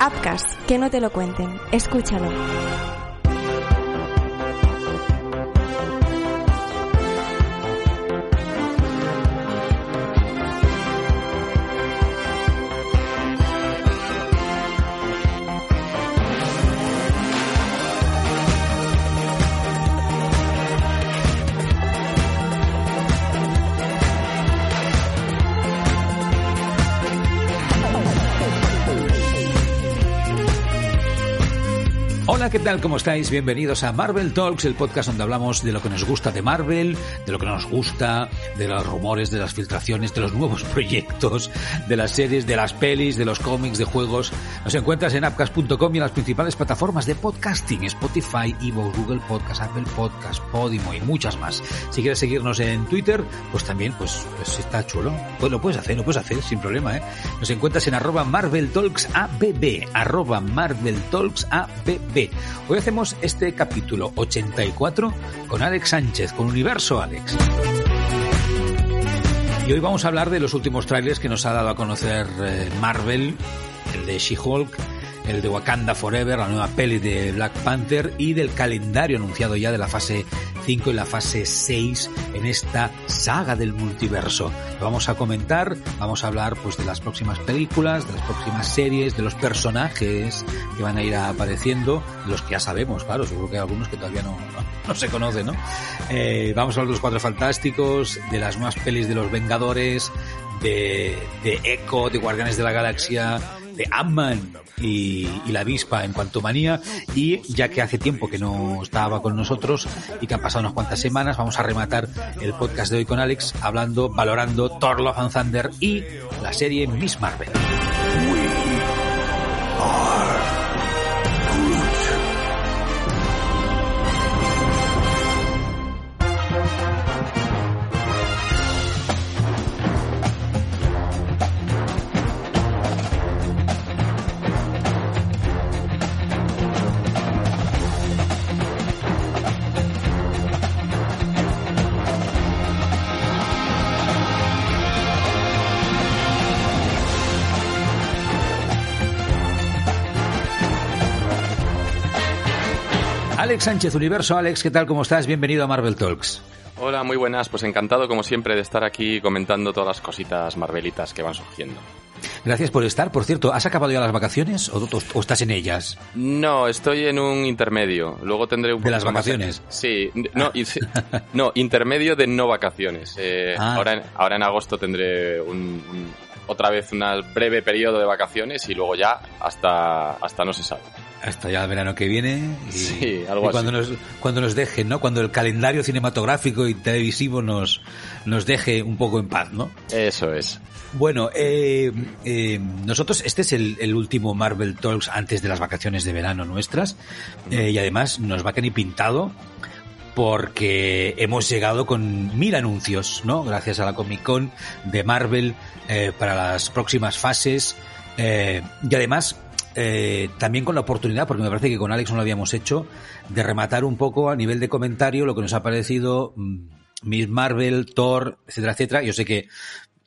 Upcast, que no te lo cuenten. Escúchalo. ¿Qué tal? ¿Cómo estáis? Bienvenidos a Marvel Talks, el podcast donde hablamos de lo que nos gusta de Marvel, de lo que no nos gusta, de los rumores, de las filtraciones, de los nuevos proyectos, de las series, de las pelis, de los cómics, de juegos. Nos encuentras en appcast.com y en las principales plataformas de podcasting, Spotify, Evo, Google Podcast, Apple Podcast, Podimo y muchas más. Si quieres seguirnos en Twitter, pues también, pues, pues está chulo. Pues lo puedes hacer, lo puedes hacer sin problema, ¿eh? Nos encuentras en arroba Marvel Talks ABB, arroba Marvel Talks ABB. Hoy hacemos este capítulo 84 con Alex Sánchez, con Universo Alex. Y hoy vamos a hablar de los últimos trailers que nos ha dado a conocer eh, Marvel, el de She-Hulk, el de Wakanda Forever, la nueva peli de Black Panther y del calendario anunciado ya de la fase 5 y la fase 6 en esta saga del multiverso. Vamos a comentar, vamos a hablar pues de las próximas películas, de las próximas series, de los personajes que van a ir apareciendo, los que ya sabemos, claro, seguro que hay algunos que todavía no, no, no se conocen, ¿no? Eh, vamos a hablar de los Cuatro Fantásticos, de las nuevas pelis de los Vengadores, de, de Echo, de Guardianes de la Galaxia, de Ant-Man y, la avispa en cuanto manía y ya que hace tiempo que no estaba con nosotros y que han pasado unas cuantas semanas vamos a rematar el podcast de hoy con Alex hablando, valorando Thor Love and Thunder y la serie Miss Marvel. Alex Sánchez Universo. Alex, ¿qué tal? ¿Cómo estás? Bienvenido a Marvel Talks. Hola, muy buenas. Pues encantado, como siempre, de estar aquí comentando todas las cositas marvelitas que van surgiendo. Gracias por estar. Por cierto, ¿has acabado ya las vacaciones o, o, o estás en ellas? No, estoy en un intermedio. Luego tendré un ¿De las vacaciones? Más... Sí, no, intermedio de no vacaciones. Eh, ah. ahora, en, ahora en agosto tendré un, un, otra vez un breve periodo de vacaciones y luego ya hasta, hasta no se sabe hasta ya el verano que viene y, sí, algo y cuando así. nos cuando nos dejen no cuando el calendario cinematográfico y televisivo nos nos deje un poco en paz no eso es. Bueno eh, eh, nosotros este es el, el, último Marvel Talks antes de las vacaciones de verano nuestras eh, y además nos va a quedar pintado porque hemos llegado con mil anuncios no gracias a la Comic Con de Marvel eh, para las próximas fases eh, y además eh, también con la oportunidad, porque me parece que con Alex no lo habíamos hecho, de rematar un poco a nivel de comentario lo que nos ha parecido mm, Miss Marvel, Thor, etcétera, etcétera. Yo sé que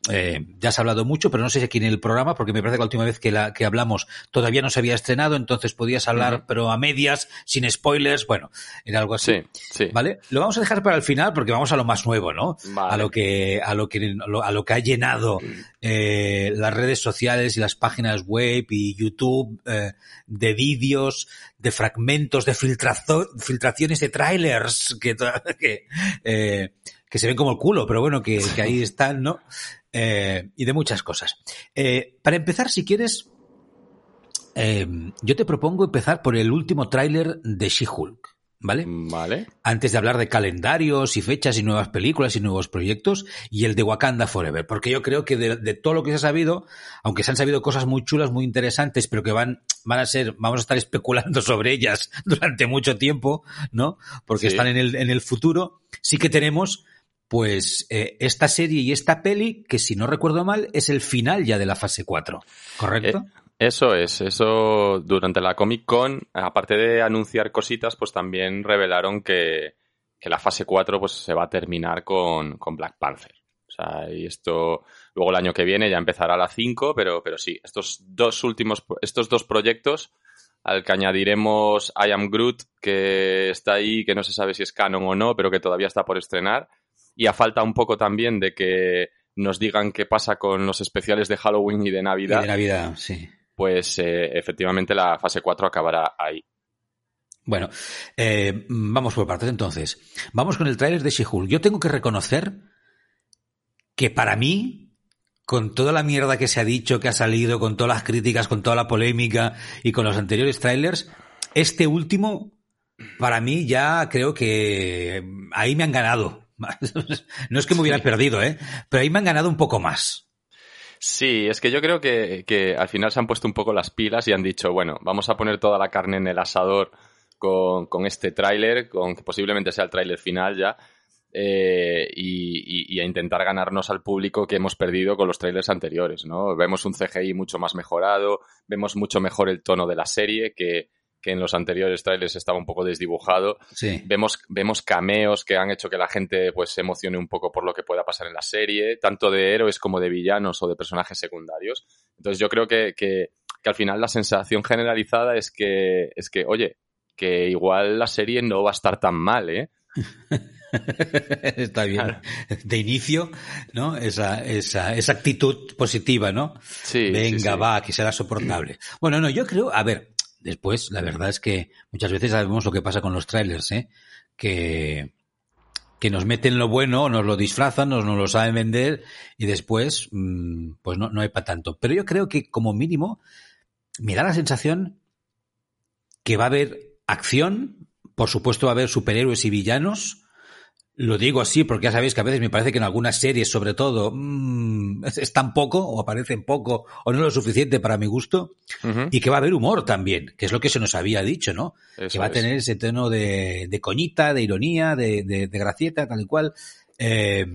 eh, ya has hablado mucho, pero no sé si aquí en el programa, porque me parece que la última vez que, la, que hablamos todavía no se había estrenado, entonces podías hablar, pero a medias, sin spoilers, bueno, era algo así. Sí, sí. ¿Vale? Lo vamos a dejar para el final porque vamos a lo más nuevo, ¿no? Vale. A lo que, a lo que, a lo que ha llenado eh, las redes sociales y las páginas web y YouTube eh, de vídeos, de fragmentos, de filtraciones de trailers que, que, eh, que se ven como el culo, pero bueno, que, que ahí están, ¿no? Eh, y de muchas cosas. Eh, para empezar, si quieres, eh, yo te propongo empezar por el último tráiler de She-Hulk. ¿Vale? Vale. Antes de hablar de calendarios y fechas y nuevas películas y nuevos proyectos, y el de Wakanda Forever, porque yo creo que de, de, todo lo que se ha sabido, aunque se han sabido cosas muy chulas, muy interesantes, pero que van, van a ser, vamos a estar especulando sobre ellas durante mucho tiempo, ¿no? Porque sí. están en el, en el futuro, sí que tenemos pues eh, esta serie y esta peli, que si no recuerdo mal, es el final ya de la fase 4, ¿correcto? Eh, eso es, eso durante la Comic Con, aparte de anunciar cositas, pues también revelaron que, que la fase 4 pues, se va a terminar con, con Black Panther. O sea, y esto Luego el año que viene ya empezará la 5, pero, pero sí, estos dos últimos, estos dos proyectos al que añadiremos I Am Groot, que está ahí, que no se sabe si es canon o no, pero que todavía está por estrenar. Y a falta un poco también de que nos digan qué pasa con los especiales de Halloween y de Navidad. Y de Navidad, sí. Pues eh, efectivamente la fase 4 acabará ahí. Bueno, eh, vamos por partes entonces. Vamos con el tráiler de She-Hulk. Yo tengo que reconocer que para mí, con toda la mierda que se ha dicho, que ha salido, con todas las críticas, con toda la polémica y con los anteriores trailers, este último, para mí ya creo que ahí me han ganado. no es que me hubieran perdido, ¿eh? Pero ahí me han ganado un poco más. Sí, es que yo creo que, que, al final se han puesto un poco las pilas y han dicho, bueno, vamos a poner toda la carne en el asador con, con este tráiler, con que posiblemente sea el tráiler final ya, eh, y, a intentar ganarnos al público que hemos perdido con los trailers anteriores, ¿no? Vemos un CGI mucho más mejorado, vemos mucho mejor el tono de la serie que, que en los anteriores trailers estaba un poco desdibujado. Vemos, vemos cameos que han hecho que la gente pues se emocione un poco por lo que pueda pasar en la serie, tanto de héroes como de villanos o de personajes secundarios. Entonces yo creo que, que, que al final la sensación generalizada es que, es que, oye, que igual la serie no va a estar tan mal, ¿eh? Está bien. De inicio, ¿no? Esa, esa, esa actitud positiva, ¿no? Sí. Venga, va, que será soportable. Bueno, no, yo creo, a ver, después, la verdad es que muchas veces sabemos lo que pasa con los trailers, ¿eh? Que, que nos meten lo bueno, nos lo disfrazan, nos, nos lo saben vender y después, mm, pues no, no hay para tanto. Pero yo creo que como mínimo me da la sensación que va a haber acción, por supuesto va a haber superhéroes y villanos. Lo digo así porque ya sabéis que a veces me parece que en algunas series, sobre todo, mmm, es, tan poco o aparecen poco o no lo suficiente para mi gusto. Y que va a haber humor también, que es lo que se nos había dicho, ¿no? que va a tener ese tono de, de, coñita, de ironía, de, de, de gracieta, tal y cual. Eh,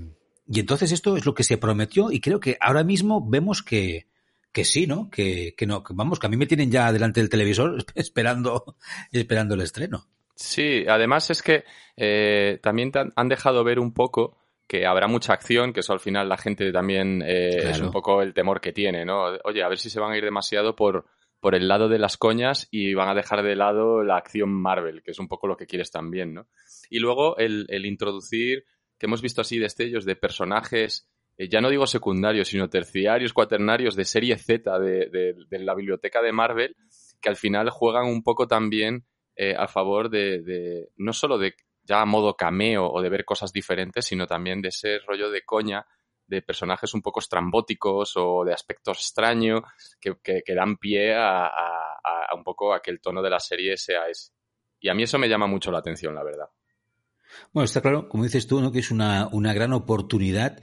y entonces esto es lo que se prometió y creo que ahora mismo vemos que, que sí, ¿no? Que, que no, que vamos, que a mí me tienen ya delante del televisor esperando, esperando el estreno. Sí, además es que eh, también han dejado ver un poco que habrá mucha acción, que eso al final la gente también eh, es un poco el temor que tiene, ¿no? Oye, a ver si se van a ir demasiado por, por el lado de las coñas y van a dejar de lado la acción Marvel, que es un poco lo que quieres también, ¿no? Y luego el, el introducir, que hemos visto así destellos de personajes eh, ya no digo secundarios, sino terciarios, cuaternarios de serie Z de, la biblioteca de Marvel, que al final juegan un poco también eh, a favor de, no solo de ya a modo cameo o de ver cosas diferentes, sino también de ese rollo de coña de personajes un poco estrambóticos o de aspecto extraño que, que, dan pie a, un poco a que el tono de la serie sea ese. Y a mí eso me llama mucho la atención, la verdad. Bueno, está claro, como dices tú, ¿no? que es una, una gran oportunidad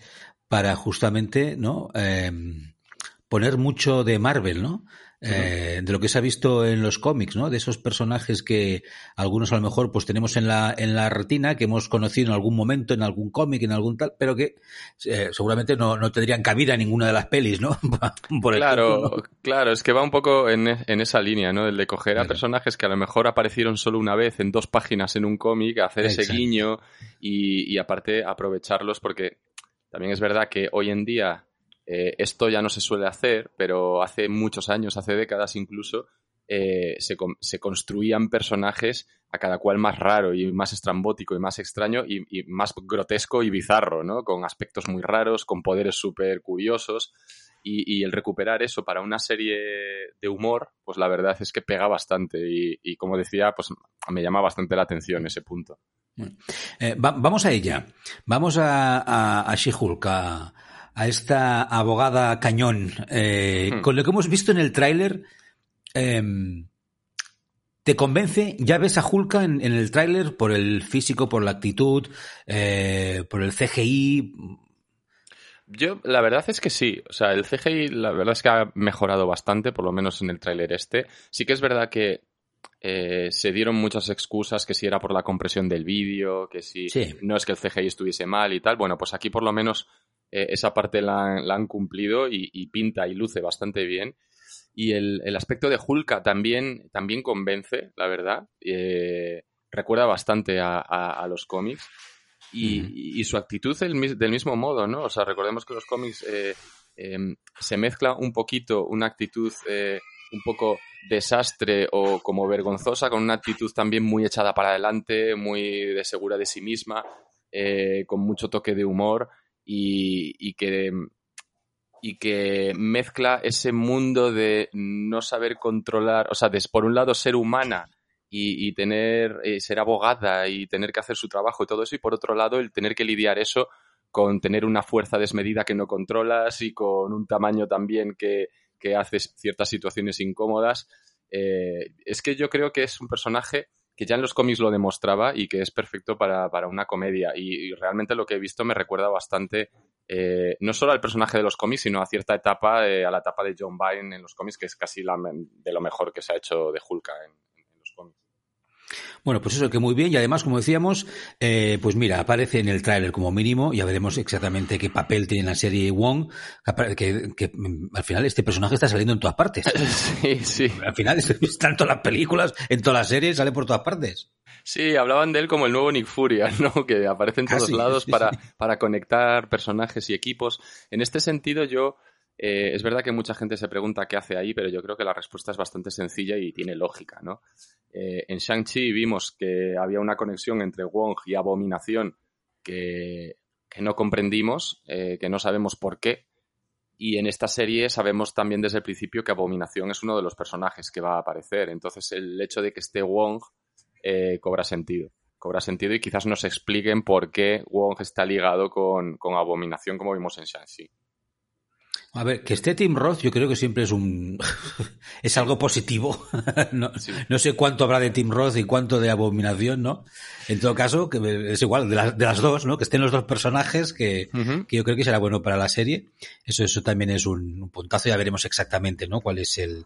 para justamente no eh, poner mucho de Marvel, ¿no? Eh, de lo que se ha visto en los cómics, ¿no? De esos personajes que algunos a lo mejor pues tenemos en la, en la retina, que hemos conocido en algún momento, en algún cómic, en algún tal, pero que eh, seguramente no, no, tendrían cabida en ninguna de las pelis, ¿no? claro, claro, es que va un poco en, en, esa línea, ¿no? El de coger a personajes que a lo mejor aparecieron solo una vez en dos páginas en un cómic, hacer ese guiño y, y aparte aprovecharlos porque también es verdad que hoy en día eh, esto ya no se suele hacer, pero hace muchos años, hace décadas incluso, eh, se, construían personajes a cada cual más raro y más estrambótico y más extraño y, más grotesco y bizarro, ¿no? Con aspectos muy raros, con poderes súper curiosos. Y, el recuperar eso para una serie de humor, pues la verdad es que pega bastante. Y, como decía, pues me llama bastante la atención ese punto. Eh, vamos a ella. Vamos a, a, esta abogada cañón. Eh, hmm. Con lo que hemos visto en el tráiler, em, ¿te convence? ¿Ya ves a Hulk en, el tráiler por el físico, por la actitud, eh, por el CGI? Yo, la verdad es que sí. O sea, el CGI, la verdad es que ha mejorado bastante, por lo menos en el tráiler este. Sí que es verdad que eh, se dieron muchas excusas que si era por la compresión del vídeo, que si no es que el CGI estuviese mal y tal. Bueno, pues aquí por lo menos eh, esa parte la, han cumplido y, pinta y luce bastante bien. Y el, aspecto de Hulka también, también convence, la verdad. Eh, recuerda bastante a, los cómics. y, su actitud del, mismo modo, ¿no? O sea, recordemos que los cómics eh, se mezcla un poquito una actitud un poco desastre o como vergonzosa con una actitud también muy echada para adelante, muy de segura de sí misma, eh, con mucho toque de humor y, que y que mezcla ese mundo de no saber controlar, o sea, de, por un lado ser humana y, tener, eh, ser abogada y tener que hacer su trabajo y todo eso, y por otro lado el tener que lidiar eso con tener una fuerza desmedida que no controlas y con un tamaño también que, que hace ciertas situaciones incómodas. Eh, es que yo creo que es un personaje que ya en los cómics lo demostraba y que es perfecto para, una comedia. Y, realmente lo que he visto me recuerda bastante, eh, no solo al personaje de los cómics, sino a cierta etapa, a la etapa de John Byrne en los cómics, que es casi de lo mejor que se ha hecho de Hulk en, bueno, pues eso que muy bien y además, como decíamos, eh, pues mira, aparece en el tráiler como mínimo, ya veremos exactamente qué papel tiene la serie Wong, que, mm, al final este personaje está saliendo en todas partes. Sí, sí. Al final está en todas las películas, en todas las series, sale por todas partes. Sí, hablaban de él como el nuevo Nick Furia, ¿no? Que aparece en todos lados para, para conectar personajes y equipos. En este sentido, yo eh, es verdad que mucha gente se pregunta qué hace ahí, pero yo creo que la respuesta es bastante sencilla y tiene lógica, ¿no? Eh, en Shang-Chi vimos que había una conexión entre Wong y Abominación que, no comprendimos, eh, que no sabemos por qué. Y en esta serie sabemos también desde el principio que Abominación es uno de los personajes que va a aparecer. Entonces el hecho de que esté Wong cobra sentido. Cobra sentido y quizás nos expliquen por qué Wong está ligado con, con Abominación como vimos en Shang-Chi. A ver, que esté Tim Roth yo creo que siempre es un es algo positivo. no, no, sé cuánto habrá de Tim Roth y cuánto de abominación, ¿no? En todo caso, que es igual, de, de las dos, ¿no? Que estén los dos personajes, que, que, yo creo que será bueno para la serie. Eso, eso también es un, un puntazo, ya veremos exactamente, ¿no? Cuál es el,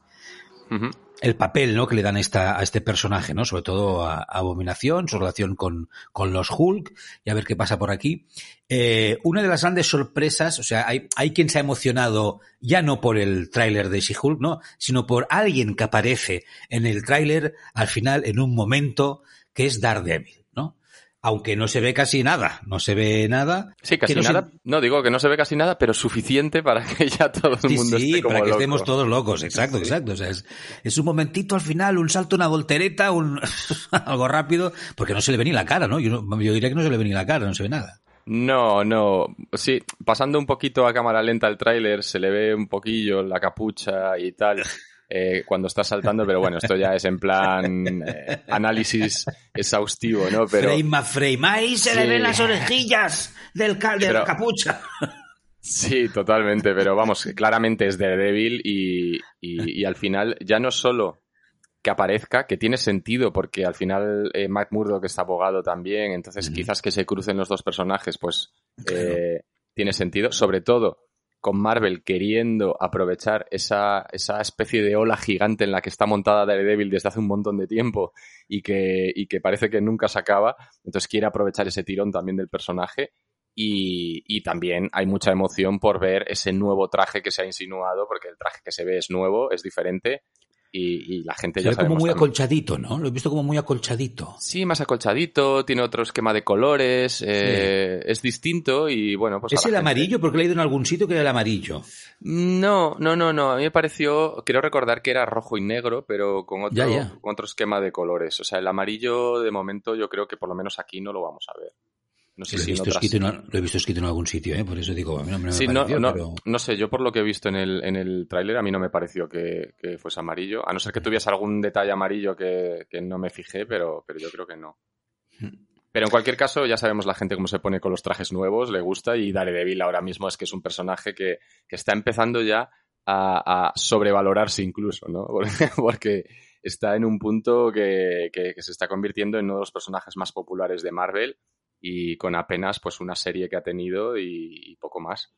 el papel ¿no? que le dan a, esta, a este personaje, ¿no? Sobre todo a, Abominación, su relación con, con, los Hulk, y a ver qué pasa por aquí. Eh, una de las grandes sorpresas, o sea, hay, hay quien se ha emocionado ya no por el tráiler de She-Hulk, ¿no? Sino por alguien que aparece en el tráiler al final en un momento que es Daredevil aunque no se ve casi nada, no se ve nada. Sí, casi nada. No digo que no se ve casi nada, pero suficiente para que ya todo el mundo sí, esté como para que estemos todos locos, exacto, exacto. O sea, es, un momentito al final, un salto, una voltereta, un algo rápido, porque no se le ve ni la cara, ¿no? Yo, yo diría que no se le ve ni la cara, no se ve nada. No, no. Sí, pasando un poquito a cámara lenta el tráiler, se le ve un poquillo la capucha y tal. Eh, cuando está saltando, pero bueno, esto ya es en plan eh, análisis exhaustivo, ¿no? Pero, frame a frame. Ahí se le ven las orejillas del, de la capucha. Sí, totalmente, pero vamos, claramente es Daredevil y, y, y al final ya no solo que aparezca, que tiene sentido porque al final eh, Matt Murdock está abogado también, entonces quizás que se crucen los dos personajes, pues eh, tiene sentido, sobre todo con Marvel queriendo aprovechar esa, esa especie de ola gigante en la que está montada Daredevil desde hace un montón de tiempo y que, y que parece que nunca se acaba. Entonces quiere aprovechar ese tirón también del personaje y, y, también hay mucha emoción por ver ese nuevo traje que se ha insinuado, porque el traje que se ve es nuevo, es diferente y, la gente ya ve como muy acolchadito, ¿no? Lo he visto como muy acolchadito. Sí, más acolchadito, tiene otro esquema de colores, eh, es distinto y bueno, pues... ¿Es el amarillo? Porque he leído en algún sitio que era el amarillo. No, no, no, no. A mí me pareció, quiero recordar que era rojo y negro, pero con otro, Con otro esquema de colores. O sea, el amarillo de momento yo creo que por lo menos aquí no lo vamos a ver. No sé lo, si he visto escrito en, lo he visto escrito en algún sitio, ¿eh? por eso digo, a mí no me, sí, no, no, sé, yo por lo que he visto en el, en el tráiler, a mí no me pareció que, fuese amarillo, a no ser que tuviese algún detalle amarillo que, no me fijé, pero, pero yo creo que no. Pero en cualquier caso, ya sabemos la gente cómo se pone con los trajes nuevos, le gusta, y Daredevil ahora mismo es que es un personaje que, está empezando ya a, sobrevalorarse incluso, ¿no? Porque está en un punto que, que se está convirtiendo en uno de los personajes más populares de Marvel y con apenas pues una serie que ha tenido y, poco más.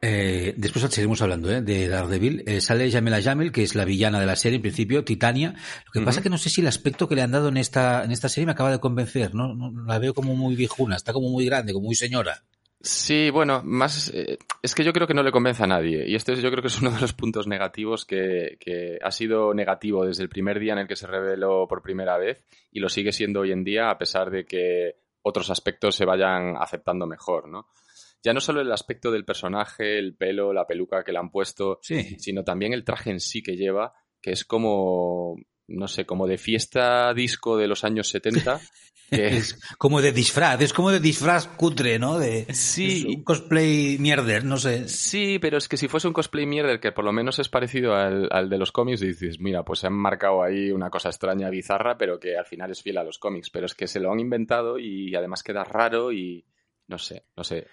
Eh, después seguimos hablando ¿eh? de Daredevil. Eh, sale Jamela Jamel, que es la villana de la serie, en principio, Titania. Lo que pasa es que no sé si el aspecto que le han dado en esta, en esta serie me acaba de convencer. ¿no? La veo como muy viejuna, está como muy grande, como muy señora. Sí, bueno, más eh, es que yo creo que no le convence a nadie y este yo creo que es uno de los puntos negativos que, que, ha sido negativo desde el primer día en el que se reveló por primera vez y lo sigue siendo hoy en día a pesar de que otros aspectos se vayan aceptando mejor, ¿no? Ya no solo el aspecto del personaje, el pelo, la peluca que le han puesto, sino también el traje en sí que lleva, que es como, no sé, como de fiesta disco de los años 70. es como de disfraz, es como de disfraz cutre, ¿no? De sí, un cosplay mierder, no sé. Sí, pero es que si fuese un cosplay mierder que por lo menos es parecido al, al de los cómics, dices, mira, pues se han marcado ahí una cosa extraña, bizarra, pero que al final es fiel a los cómics. Pero es que se lo han inventado y además queda raro y no sé, no sé.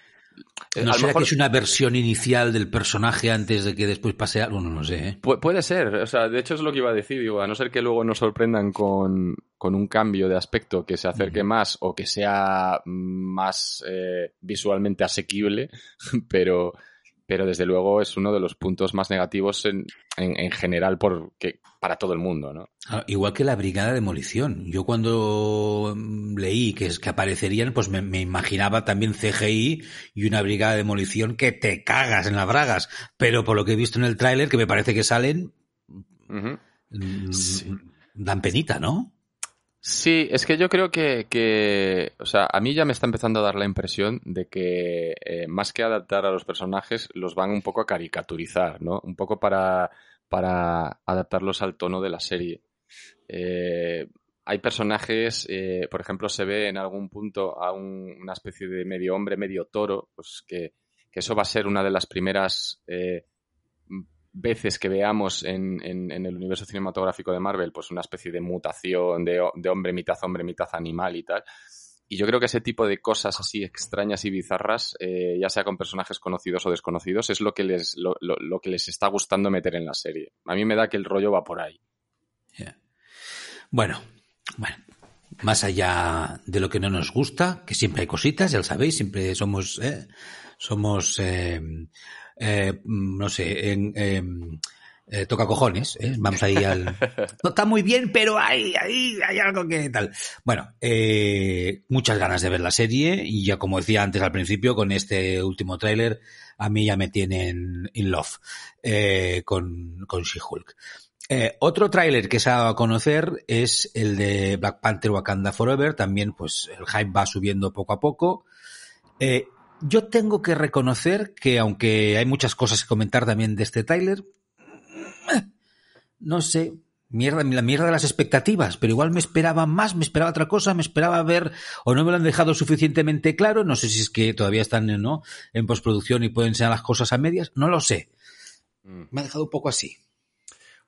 Eh, no sé que es una versión inicial del personaje antes de que después pase algo, no lo sé. ¿eh? puede ser, o sea, de hecho es lo que iba a decir, digo, a no ser que luego nos sorprendan con, un cambio de aspecto que se acerque más o que sea más eh, visualmente asequible, pero, pero desde luego es uno de los puntos más negativos en, en, general porque, para todo el mundo, ¿no? Ah, igual que la Brigada de Demolición. Yo cuando mm, leí que, que aparecerían, pues me, imaginaba también CGI y una Brigada de Demolición que te cagas en las bragas. Pero por lo que he visto en el tráiler, que me parece que salen, mm, dan penita, ¿no? Sí, es que yo creo que, o sea, a mí ya me está empezando a dar la impresión de que eh, más que adaptar a los personajes, los van un poco a caricaturizar, ¿no? Un poco para, para adaptarlos al tono de la serie. Eh, hay personajes, eh, por ejemplo, se ve en algún punto a una especie de medio hombre, medio toro, pues que, que, eso va a ser una de las primeras veces que veamos en, en, el universo cinematográfico de Marvel, pues una especie de mutación de, de, hombre mitad hombre, mitad animal y tal. Y yo creo que ese tipo de cosas así extrañas y bizarras, eh, ya sea con personajes conocidos o desconocidos, es lo que, les, lo, lo, que les está gustando meter en la serie. A mí me da que el rollo va por ahí. Bueno, bueno, más allá de lo que no nos gusta, que siempre hay cositas, ya lo sabéis, siempre somos, eh, somos eh, eh, no sé, en, em, eh, toca cojones, ¿eh? vamos ahí al... No está muy bien, pero hay, hay, hay algo que tal. Bueno, muchas ganas de ver la serie y ya como decía antes al principio, con este último tráiler, a mí ya me tienen in love con, con She-Hulk. Eh, otro tráiler que se ha dado a conocer es el de Black Panther Wakanda Forever. También, pues, el hype va subiendo poco a poco. Eh, yo tengo que reconocer que aunque hay muchas cosas que comentar también de este Tyler, no sé, mierda, la mierda de las expectativas, pero igual me esperaba más, me esperaba otra cosa, me esperaba ver, o no me lo han dejado suficientemente claro, no sé si es que todavía están ¿no? en postproducción y pueden ser las cosas a medias, no lo sé. Mm. Me ha dejado un poco así.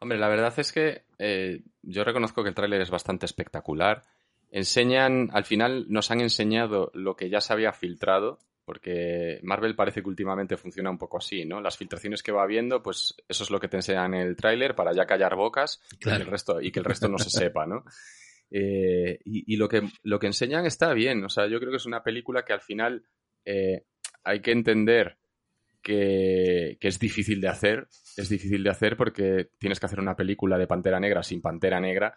Hombre, la verdad es que eh, yo reconozco que el tráiler es bastante espectacular. Enseñan, al final nos han enseñado lo que ya se había filtrado porque Marvel parece que últimamente funciona un poco así, ¿no? Las filtraciones que va habiendo, pues eso es lo que te enseñan en el tráiler para ya callar bocas y, que el resto, y que el resto no se sepa, ¿no? Eh, y, lo, que, lo que enseñan está bien, o sea, yo creo que es una película que al final eh, hay que entender que, que, es difícil de hacer, es difícil de hacer porque tienes que hacer una película de Pantera Negra sin Pantera Negra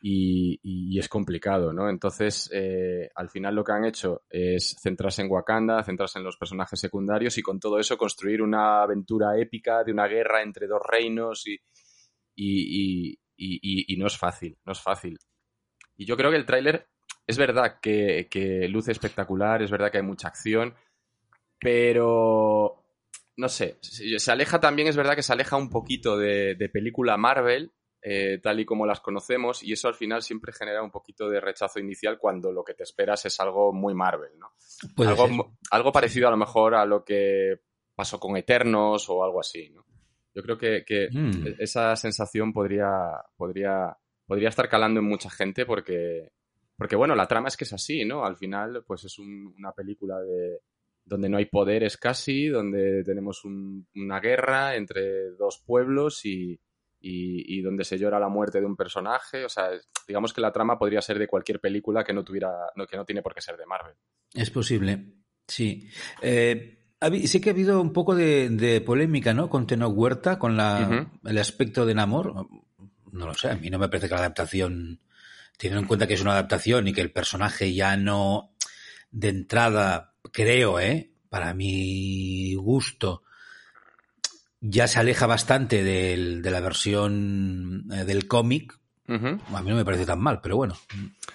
y, es complicado, ¿no? Entonces, eh, al final lo que han hecho es centrarse en Wakanda, centrarse en los personajes secundarios y con todo eso construir una aventura épica de una guerra entre dos reinos y, y no es fácil, no es fácil. Y yo creo que el tráiler es verdad que, que luce espectacular, es verdad que hay mucha acción, pero no sé, se aleja también, es verdad que se aleja un poquito de, de película Marvel eh, tal y como las conocemos y eso al final siempre genera un poquito de rechazo inicial cuando lo que te esperas es algo muy Marvel, ¿no? Algo, algo, parecido a lo mejor a lo que pasó con Eternos o algo así, ¿no? Yo creo que, mm. e-, esa sensación podría, podría, podría estar calando en mucha gente porque, porque, bueno, la trama es que es así, ¿no? Al final, pues es una película de, donde no hay poderes casi, donde tenemos una guerra entre dos pueblos y, y, donde se llora la muerte de un personaje. O sea, digamos que la trama podría ser de cualquier película que no tuviera, no, que no tiene por qué ser de Marvel. Es posible, sí. Eh, sí que ha habido un poco de, polémica, ¿no? Con Teno Huerta, con la, el aspecto de Namor. No lo sé, a mí no me parece que la adaptación, teniendo en cuenta que es una adaptación y que el personaje ya no, de entrada, creo, ¿eh? Para mi gusto, ya se aleja bastante del, de la versión eh, del cómic. A mí no me parece tan mal, pero bueno,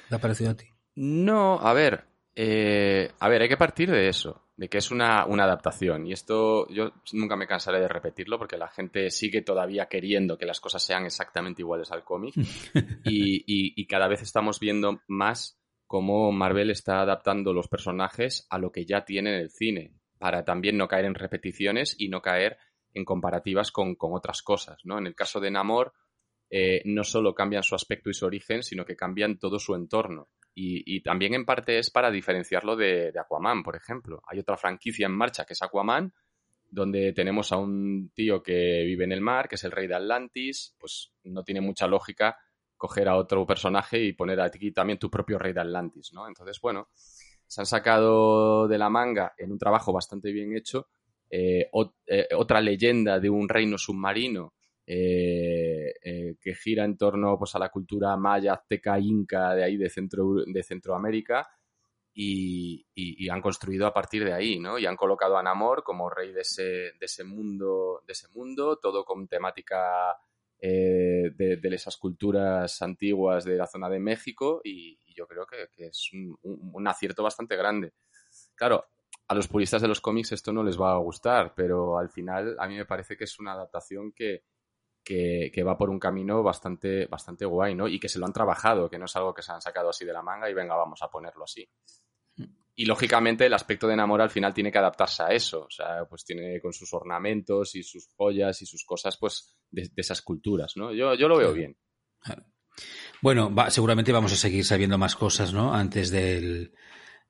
¿te ha parecido a ti? No, a ver, Eh, a ver, hay que partir de eso, de que es una, adaptación. Y esto yo nunca me cansaré de repetirlo porque la gente sigue todavía queriendo que las cosas sean exactamente iguales al cómic. y, cada vez estamos viendo más cómo Marvel está adaptando los personajes a lo que ya tiene en el cine, para también no caer en repeticiones y no caer en comparativas con, otras cosas. ¿no? En el caso de Namor, eh, no solo cambian su aspecto y su origen, sino que cambian todo su entorno. Y, también en parte es para diferenciarlo de, Aquaman, por ejemplo. Hay otra franquicia en marcha que es Aquaman, donde tenemos a un tío que vive en el mar, que es el rey de Atlantis, pues no tiene mucha lógica coger a otro personaje y poner aquí también tu propio rey de Atlantis, ¿no? Entonces, bueno, se han sacado de la manga en un trabajo bastante bien hecho eh, eh, otra leyenda de un reino submarino eh, que gira en torno pues, a la cultura maya, azteca, inca de ahí de, Centro, de Centroamérica y, han construido a partir de ahí, ¿no? Y han colocado a Namor como rey de ese, de ese mundo, de ese mundo, todo con temática de, esas culturas antiguas de la zona de México y, yo creo que, es un, acierto bastante grande. Claro, a los puristas de los cómics esto no les va a gustar, pero al final a mí me parece que es una adaptación que, que, va por un camino bastante, bastante guay, ¿no? Y que se lo han trabajado, que no es algo que se han sacado así de la manga y venga, vamos a ponerlo así. Y lógicamente el aspecto de enamor al final tiene que adaptarse a eso, o sea, pues tiene con sus ornamentos y sus joyas y sus cosas, pues de, esas culturas, ¿no? Yo, yo lo veo bien. Bueno, seguramente vamos a seguir sabiendo más cosas, ¿no? Antes del,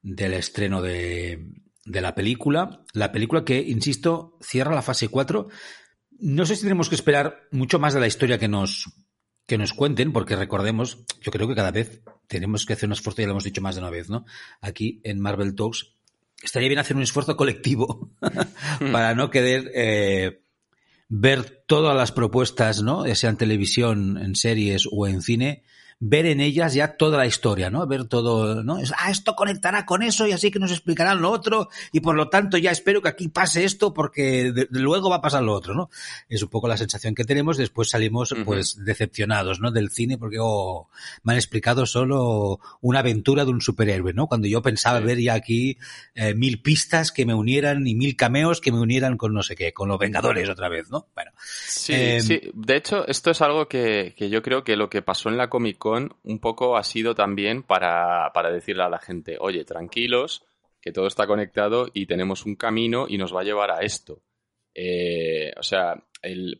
del estreno de, de la película. La película que, insisto, cierra la fase 4 no sé si tenemos que esperar mucho más de la historia que nos, que nos cuenten, porque recordemos, yo creo que cada vez tenemos que hacer un esfuerzo, ya lo hemos dicho más de una vez, ¿no? Aquí en Marvel Talks, estaría bien hacer un esfuerzo colectivo para no querer eh, ver todas las propuestas, ¿no? Ya sea en televisión, en series o en cine, ver en ellas ya toda la historia, ¿no? Ver todo, ¿no? Es, ah, esto conectará con eso y así que nos explicarán lo otro y por lo tanto ya espero que aquí pase esto porque luego va a pasar lo otro, ¿no? Es un poco la sensación que tenemos, después salimos pues decepcionados, ¿no? Del cine porque oh, me han explicado solo una aventura de un superhéroe, ¿no? Cuando yo pensaba ver ya aquí eh, mil pistas que me unieran y mil cameos que me unieran con no sé qué, con los Vengadores otra vez, ¿no? Bueno. Sí, em, sí. De hecho, esto es algo que, que yo creo que lo que pasó en la Comic Con un poco ha sido también para, decirle a la gente, oye, tranquilos, que todo está conectado y tenemos un camino y nos va a llevar a esto. Eh, o sea,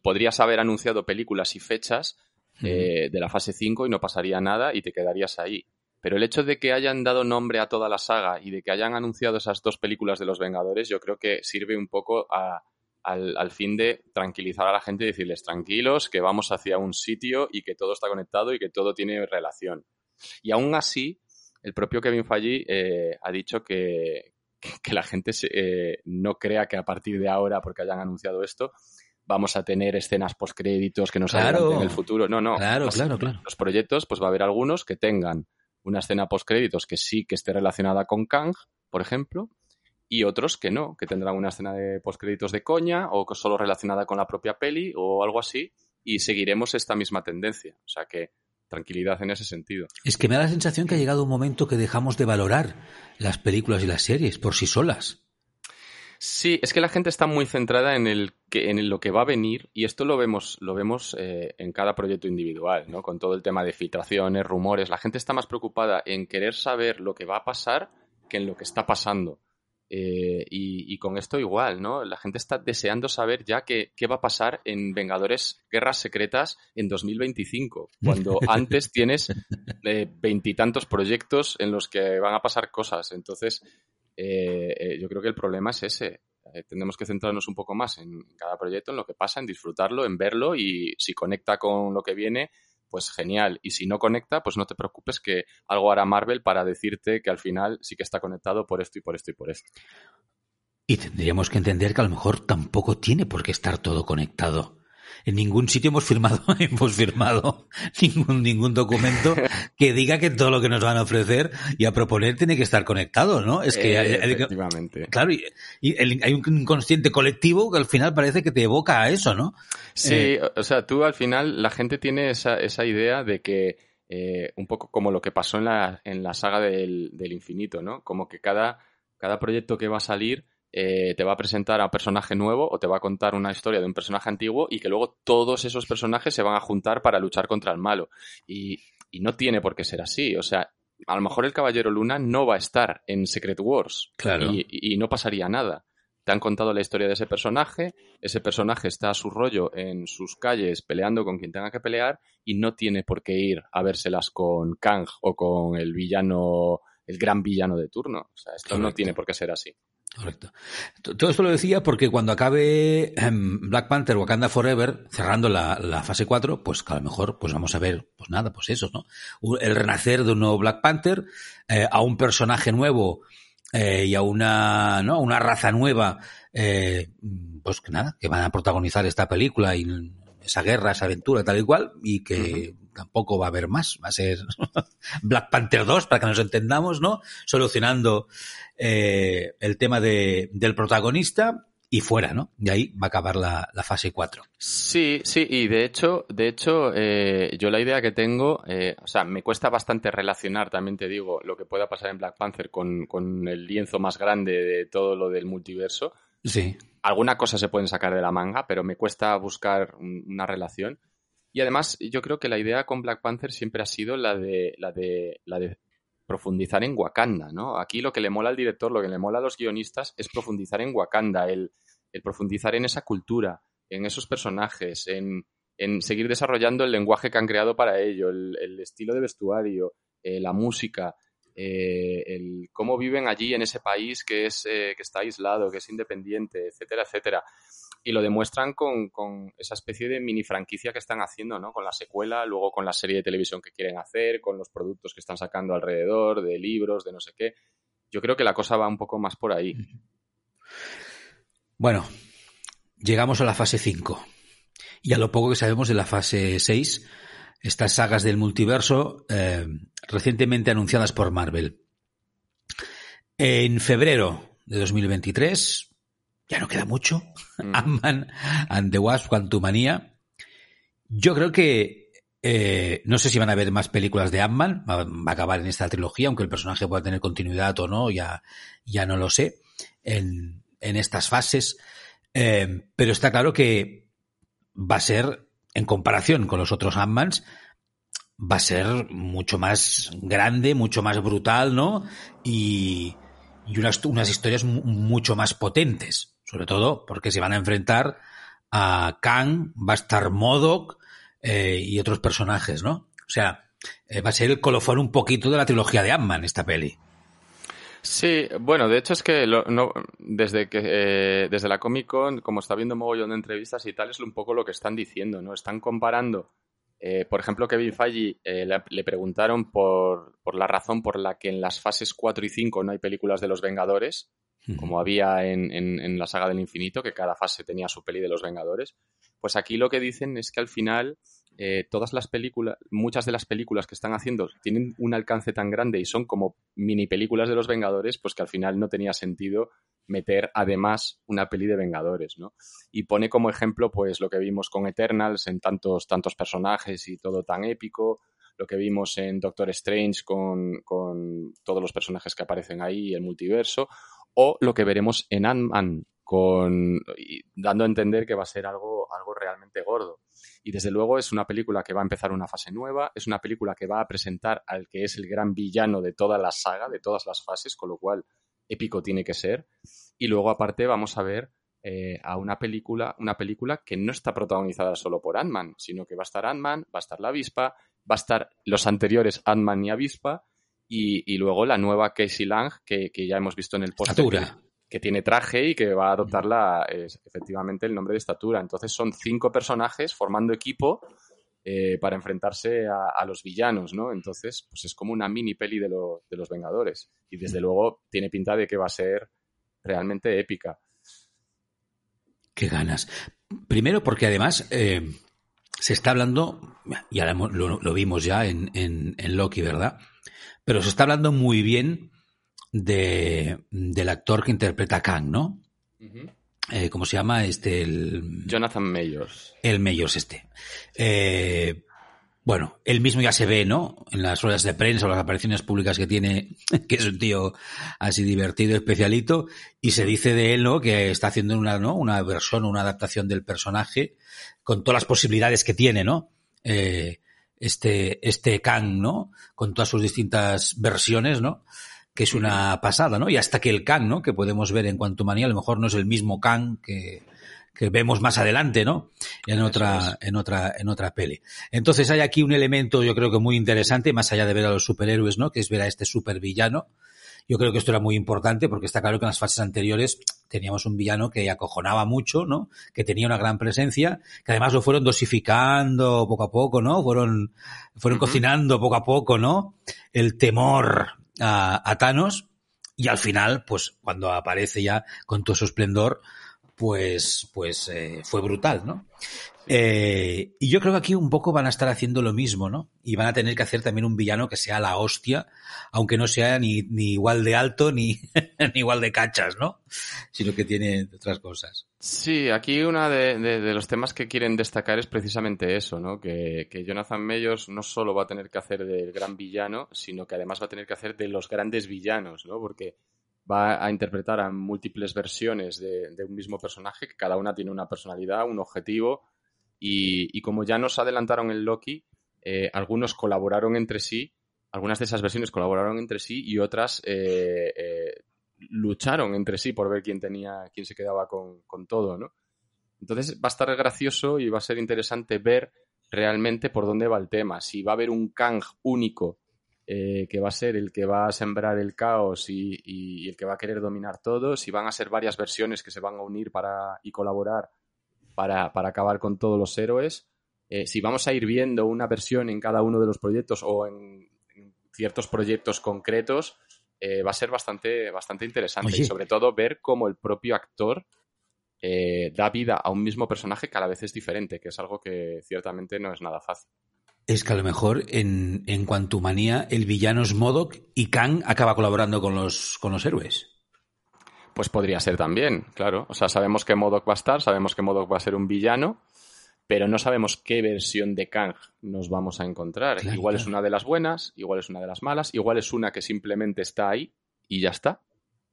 podrías haber anunciado películas y fechas eh, de la fase 5 y no pasaría nada y te quedarías ahí. Pero el hecho de que hayan dado nombre a toda la saga y de que hayan anunciado esas dos películas de los Vengadores, yo creo que sirve un poco a, al, fin de tranquilizar a la gente y decirles tranquilos, que vamos hacia un sitio y que todo está conectado y que todo tiene relación. Y aún así, el propio Kevin Feige eh, ha dicho que, que, la gente eh, no crea que a partir de ahora, porque hayan anunciado esto, vamos a tener escenas postcréditos que nos claro. en el futuro. No, no. Claro, claro, claro. Los proyectos, pues va a haber algunos que tengan una escena postcréditos que sí que esté relacionada con Kang, por ejemplo, y otros que no, que tendrán una escena de postcréditos de coña o solo relacionada con la propia peli o algo así y seguiremos esta misma tendencia. O sea que tranquilidad en ese sentido. Es que me da la sensación que ha llegado un momento que dejamos de valorar las películas y las series por sí solas. Sí, es que la gente está muy centrada en, el que, en lo que va a venir y esto lo vemos, lo vemos eh, en cada proyecto individual, ¿no? Con todo el tema de filtraciones, rumores. La gente está más preocupada en querer saber lo que va a pasar que en lo que está pasando. Eh, y, con esto igual, ¿no? La gente está deseando saber ya qué, qué va a pasar en Vengadores Guerras Secretas en 2025, cuando antes tienes eh, veintitantos proyectos en los que van a pasar cosas. Entonces, eh, yo creo que el problema es ese. tenemos que centrarnos un poco más en cada proyecto, en lo que pasa, en disfrutarlo, en verlo y si conecta con lo que viene, pues genial. Y si no conecta, pues no te preocupes que algo hará Marvel para decirte que al final sí que está conectado por esto y por esto y por esto. Y tendríamos que entender que a lo mejor tampoco tiene por qué estar todo conectado en ningún sitio hemos firmado, hemos firmado ningún, ningún documento que diga que todo lo que nos van a ofrecer y a proponer tiene que estar conectado, ¿no? Es que, efectivamente. claro, y, hay un inconsciente colectivo que al final parece que te evoca a eso, ¿no? Sí, eh, o sea, tú al final la gente tiene esa, esa idea de que eh, un poco como lo que pasó en la, en la saga del, del, infinito, ¿no? Como que cada, cada proyecto que va a salir eh, te va a presentar a un personaje nuevo o te va a contar una historia de un personaje antiguo y que luego todos esos personajes se van a juntar para luchar contra el malo. Y, y no tiene por qué ser así. O sea, a lo mejor el Caballero Luna no va a estar en Secret Wars. Claro. Y, y, no pasaría nada. Te han contado la historia de ese personaje, ese personaje está a su rollo en sus calles peleando con quien tenga que pelear y no tiene por qué ir a vérselas con Kang o con el villano, el gran villano de turno. O sea, esto Correcto. no tiene por qué ser así. Correcto. Todo esto lo decía porque cuando acabe Black Panther Wakanda Forever, cerrando la, fase 4, pues que a lo mejor pues vamos a ver, pues nada, pues eso, ¿no? El renacer de un nuevo Black Panther, eh, a un personaje nuevo eh, y a una, ¿no? una raza nueva, eh, pues que nada, que van a protagonizar esta película y esa guerra, esa aventura, tal y cual, y que. Tampoco va a haber más. Va a ser Black Panther 2, para que nos entendamos, ¿no? Solucionando eh, el tema de, del protagonista y fuera, ¿no? De ahí va a acabar la, la fase 4. Sí, sí, y de hecho, de hecho, eh, yo la idea que tengo, eh, o sea, me cuesta bastante relacionar, también te digo, lo que pueda pasar en Black Panther con, con el lienzo más grande de todo lo del multiverso. Sí. Alguna cosa se pueden sacar de la manga, pero me cuesta buscar una relación. Y además, yo creo que la idea con Black Panther siempre ha sido la de, la de, la de profundizar en Wakanda, ¿no? Aquí lo que le mola al director, lo que le mola a los guionistas es profundizar en Wakanda, el, profundizar en esa cultura, en esos personajes, en, seguir desarrollando el lenguaje que han creado para ello, el, el estilo de vestuario, eh, la música, eh, el cómo viven allí en ese país que es eh, que está aislado, que es independiente, etcétera, etcétera. Y lo demuestran con, con, esa especie de mini franquicia que están haciendo, ¿no? Con la secuela, luego con la serie de televisión que quieren hacer, con los productos que están sacando alrededor, de libros, de no sé qué. Yo creo que la cosa va un poco más por ahí. Bueno, llegamos a la fase 5. Y a lo poco que sabemos de la fase 6, estas sagas del multiverso eh, recientemente anunciadas por Marvel. En febrero de 2023, ya no queda mucho, mm. Ant-Man and the Wasp, Quantumania. Yo creo que eh, no sé si van a haber más películas de Ant-Man, va, va, a acabar en esta trilogía, aunque el personaje pueda tener continuidad o no, ya, ya no lo sé, en, en estas fases. Eh, pero está claro que va a ser, en comparación con los otros Ant-Mans, va a ser mucho más grande, mucho más brutal, ¿no? Y, y unas, unas historias mucho más potentes, sobre todo porque se van a enfrentar a Kang, va a estar Modok eh, y otros personajes, ¿no? O sea, eh, va a ser el colofón un poquito de la trilogía de Ant-Man, esta peli. Sí, bueno, de hecho es que lo, no, desde que eh, desde la Comic Con, como está viendo mogollón de entrevistas y tal, es un poco lo que están diciendo, ¿no? Están comparando eh, por ejemplo, Kevin Feige eh, le, preguntaron por, por, la razón por la que en las fases 4 y 5 no hay películas de los Vengadores, uh -huh. como había en, en, en, la saga del infinito, que cada fase tenía su peli de los Vengadores. Pues aquí lo que dicen es que al final eh, todas las películas, muchas de las películas que están haciendo tienen un alcance tan grande y son como mini películas de los Vengadores, pues que al final no tenía sentido meter además una peli de Vengadores, ¿no? Y pone como ejemplo pues lo que vimos con Eternals en tantos, tantos personajes y todo tan épico, lo que vimos en Doctor Strange con, con todos los personajes que aparecen ahí, el multiverso, o lo que veremos en Ant-Man, con dando a entender que va a ser algo, algo realmente gordo. Y desde luego es una película que va a empezar una fase nueva, es una película que va a presentar al que es el gran villano de toda la saga, de todas las fases, con lo cual épico tiene que ser. Y luego aparte vamos a ver eh, a una película, una película que no está protagonizada solo por Ant-Man, sino que va a estar Ant-Man, va a estar la avispa, va a estar los anteriores Ant-Man y avispa, y, y, luego la nueva Casey Lang, que, que ya hemos visto en el póster, que, que, tiene traje y que va a adoptar la, efectivamente el nombre de estatura. Entonces son cinco personajes formando equipo eh, para enfrentarse a, a, los villanos, ¿no? Entonces, pues es como una mini peli de, lo, de los Vengadores. Y desde luego tiene pinta de que va a ser realmente épica. Qué ganas. Primero porque además eh, se está hablando, y ahora lo, lo vimos ya en, en, en, Loki, ¿verdad? Pero se está hablando muy bien de, del actor que interpreta a Kang, ¿no? Uh -huh. Eh, ¿Cómo se llama? Este, el... Jonathan Mayors. El Mayors este. Eh, bueno, él mismo ya se ve, ¿no? En las ruedas de prensa o las apariciones públicas que tiene, que es un tío así divertido, especialito, y se dice de él, ¿no? Que está haciendo una, ¿no? Una versión, una adaptación del personaje con todas las posibilidades que tiene, ¿no? Eh, este, este Kang, ¿no? Con todas sus distintas versiones, ¿no? Que es una pasada, ¿no? Y hasta que el Kang, ¿no? Que podemos ver en Quantumania, a lo mejor no es el mismo Kang que, que vemos más adelante, ¿no? En otra, en otra, en otra peli. Entonces hay aquí un elemento, yo creo que muy interesante, más allá de ver a los superhéroes, ¿no? Que es ver a este supervillano. Yo creo que esto era muy importante porque está claro que en las fases anteriores teníamos un villano que acojonaba mucho, ¿no? Que tenía una gran presencia, que además lo fueron dosificando poco a poco, ¿no? Fueron, fueron cocinando poco a poco, ¿no? El temor a, a Thanos y al final, pues cuando aparece ya con todo su esplendor, pues, pues eh, fue brutal, ¿no? Eh, y yo creo que aquí un poco van a estar haciendo lo mismo, ¿no? Y van a tener que hacer también un villano que sea la hostia, aunque no sea ni, ni igual de alto ni, ni, igual de cachas, ¿no? Sino que tiene otras cosas. Sí, aquí uno de, de, los temas que quieren destacar es precisamente eso, ¿no? Que, que Jonathan Mayors no solo va a tener que hacer del gran villano, sino que además va a tener que hacer de los grandes villanos, ¿no? Porque va a interpretar a múltiples versiones de, un mismo personaje, que cada una tiene una personalidad, un objetivo, y, como ya nos adelantaron en Loki, eh, algunos colaboraron entre sí, algunas de esas versiones colaboraron entre sí y otras eh, eh, lucharon entre sí por ver quién tenía, quién se quedaba con, todo, ¿no? Entonces va a estar gracioso y va a ser interesante ver realmente por dónde va el tema. Si va a haber un Kang único eh, que va a ser el que va a sembrar el caos y, el que va a querer dominar todo, si van a ser varias versiones que se van a unir para, y colaborar para, acabar con todos los héroes, eh, si vamos a ir viendo una versión en cada uno de los proyectos o en, ciertos proyectos concretos, eh, va a ser bastante, bastante interesante y sobre todo ver cómo el propio actor da vida a un mismo personaje que a la vez es diferente, que es algo que ciertamente no es nada fácil. Es que a lo mejor en, en Quantumania el villano es Modok y Kang acaba colaborando con los, con los héroes. Pues podría ser también, claro. O sea, sabemos que Modok va a estar, sabemos que Modok va a ser un villano, pero no sabemos qué versión de Kang nos vamos a encontrar. igual es una de las buenas, igual es una de las malas, igual es una que simplemente está ahí y ya está.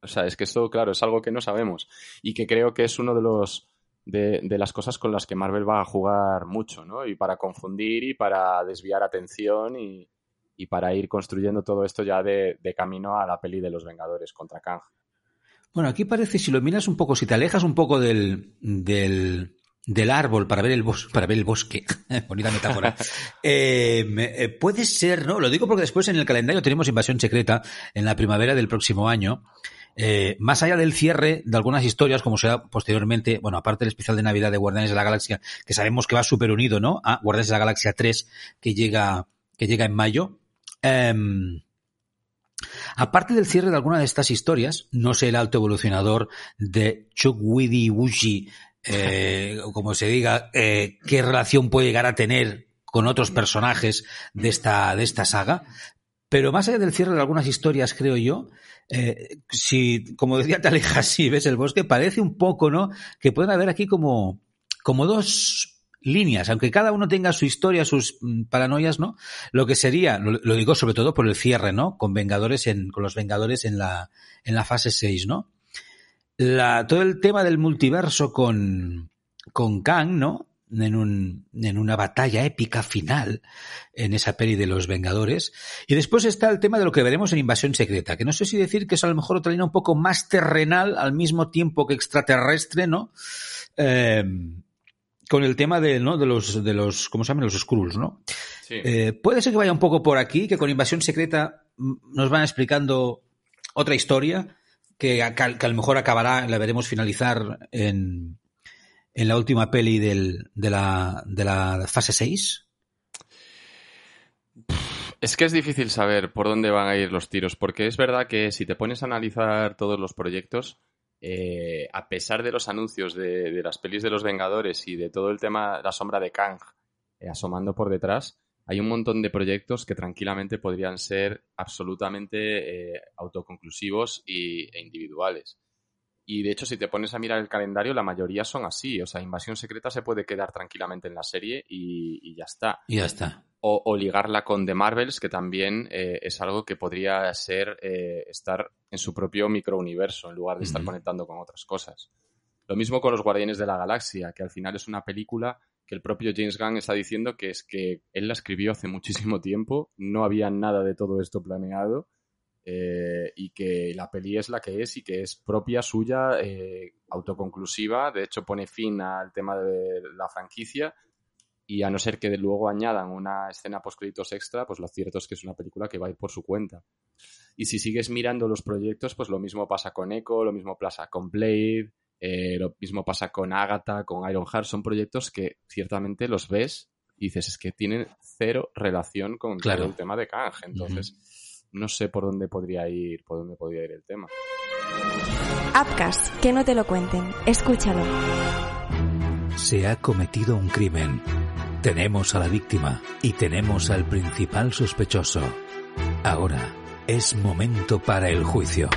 O sea, es que esto, claro, es algo que no sabemos y que creo que es uno de los de, las cosas con las que Marvel va a jugar mucho, ¿no? Y para confundir y para desviar atención y, para ir construyendo todo esto ya de, camino a la peli de los Vengadores contra Kang. Bueno, aquí parece, si lo miras un poco, si te alejas un poco del, del, del árbol para ver el bosque, para ver el bosque, bonita metáfora, eh, eh, puede ser, ¿no? Lo digo porque después en el calendario tenemos Invasión Secreta en la primavera del próximo año. Eh, más allá del cierre de algunas historias, como sea posteriormente, bueno, aparte del especial de Navidad de Guardianes de la Galaxia, que sabemos que va súper unido, ¿no? A Guardianes de la Galaxia 3, que llega, que llega en mayo. Em, aparte del cierre de alguna de estas historias, no sé el alto evolucionador de Chuck Widdy Wushi, eh, como se diga, eh, qué relación puede llegar a tener con otros personajes de esta, de esta saga. Pero más allá del cierre de algunas historias, creo yo, eh, si, como decía, te alejas si ves el bosque, parece un poco, ¿no? Que pueden haber aquí como, como dos líneas, aunque cada uno tenga su historia, sus mm, paranoias, ¿no? Lo que sería, lo, digo sobre todo por el cierre, ¿no? Con Vengadores en, con los Vengadores en la, en la fase 6, ¿no? La, todo el tema del multiverso con, con Kang, ¿no? en, un, en una batalla épica final en esa peli de los Vengadores. Y después está el tema de lo que veremos en Invasión Secreta, que no sé si decir que es a lo mejor otra línea un poco más terrenal al mismo tiempo que extraterrestre, ¿no? Eh, con el tema de, ¿no? de los, de los, ¿cómo se llaman? Los Skrulls, ¿no? Eh, puede ser que vaya un poco por aquí, que con Invasión Secreta nos van explicando otra historia, que que a lo mejor acabará, la veremos finalizar en, en la última peli del, de, la, de la fase 6? Es que es difícil saber por dónde van a ir los tiros, porque es verdad que si te pones a analizar todos los proyectos, eh, a pesar de los anuncios de, las pelis de los Vengadores y de todo el tema, la sombra de Kang eh, asomando por detrás, hay un montón de proyectos que tranquilamente podrían ser absolutamente eh, autoconclusivos e individuales. Y de hecho, si te pones a mirar el calendario, la mayoría son así. O sea, Invasión Secreta se puede quedar tranquilamente en la serie y, ya está. Y ya está. o, ligarla con The Marvels, que también eh, es algo que podría ser eh, estar en su propio microuniverso en lugar de estar conectando con otras cosas. Lo mismo con los Guardianes de la Galaxia, que al final es una película que el propio James Gunn está diciendo que es que él la escribió hace muchísimo tiempo, no había nada de todo esto planeado eh, y que la peli es la que es y que es propia suya, autoconclusiva, de hecho pone fin al tema de la franquicia. Y a no ser que luego añadan una escena post créditos extra, pues lo cierto es que es una película que va a ir por su cuenta. Y si sigues mirando los proyectos, pues lo mismo pasa con Echo, lo mismo pasa con Blade, eh, lo mismo pasa con Agatha, con Ironheart, son proyectos que ciertamente los ves y dices, es que tienen cero relación con el tema de Kang. Entonces, no sé por dónde podría ir, por dónde podría ir el tema. Upcast, que no te lo cuenten, escúchalo. Se ha cometido un crimen tenemos a la víctima y tenemos al principal sospechoso. Ahora es momento para el juicio.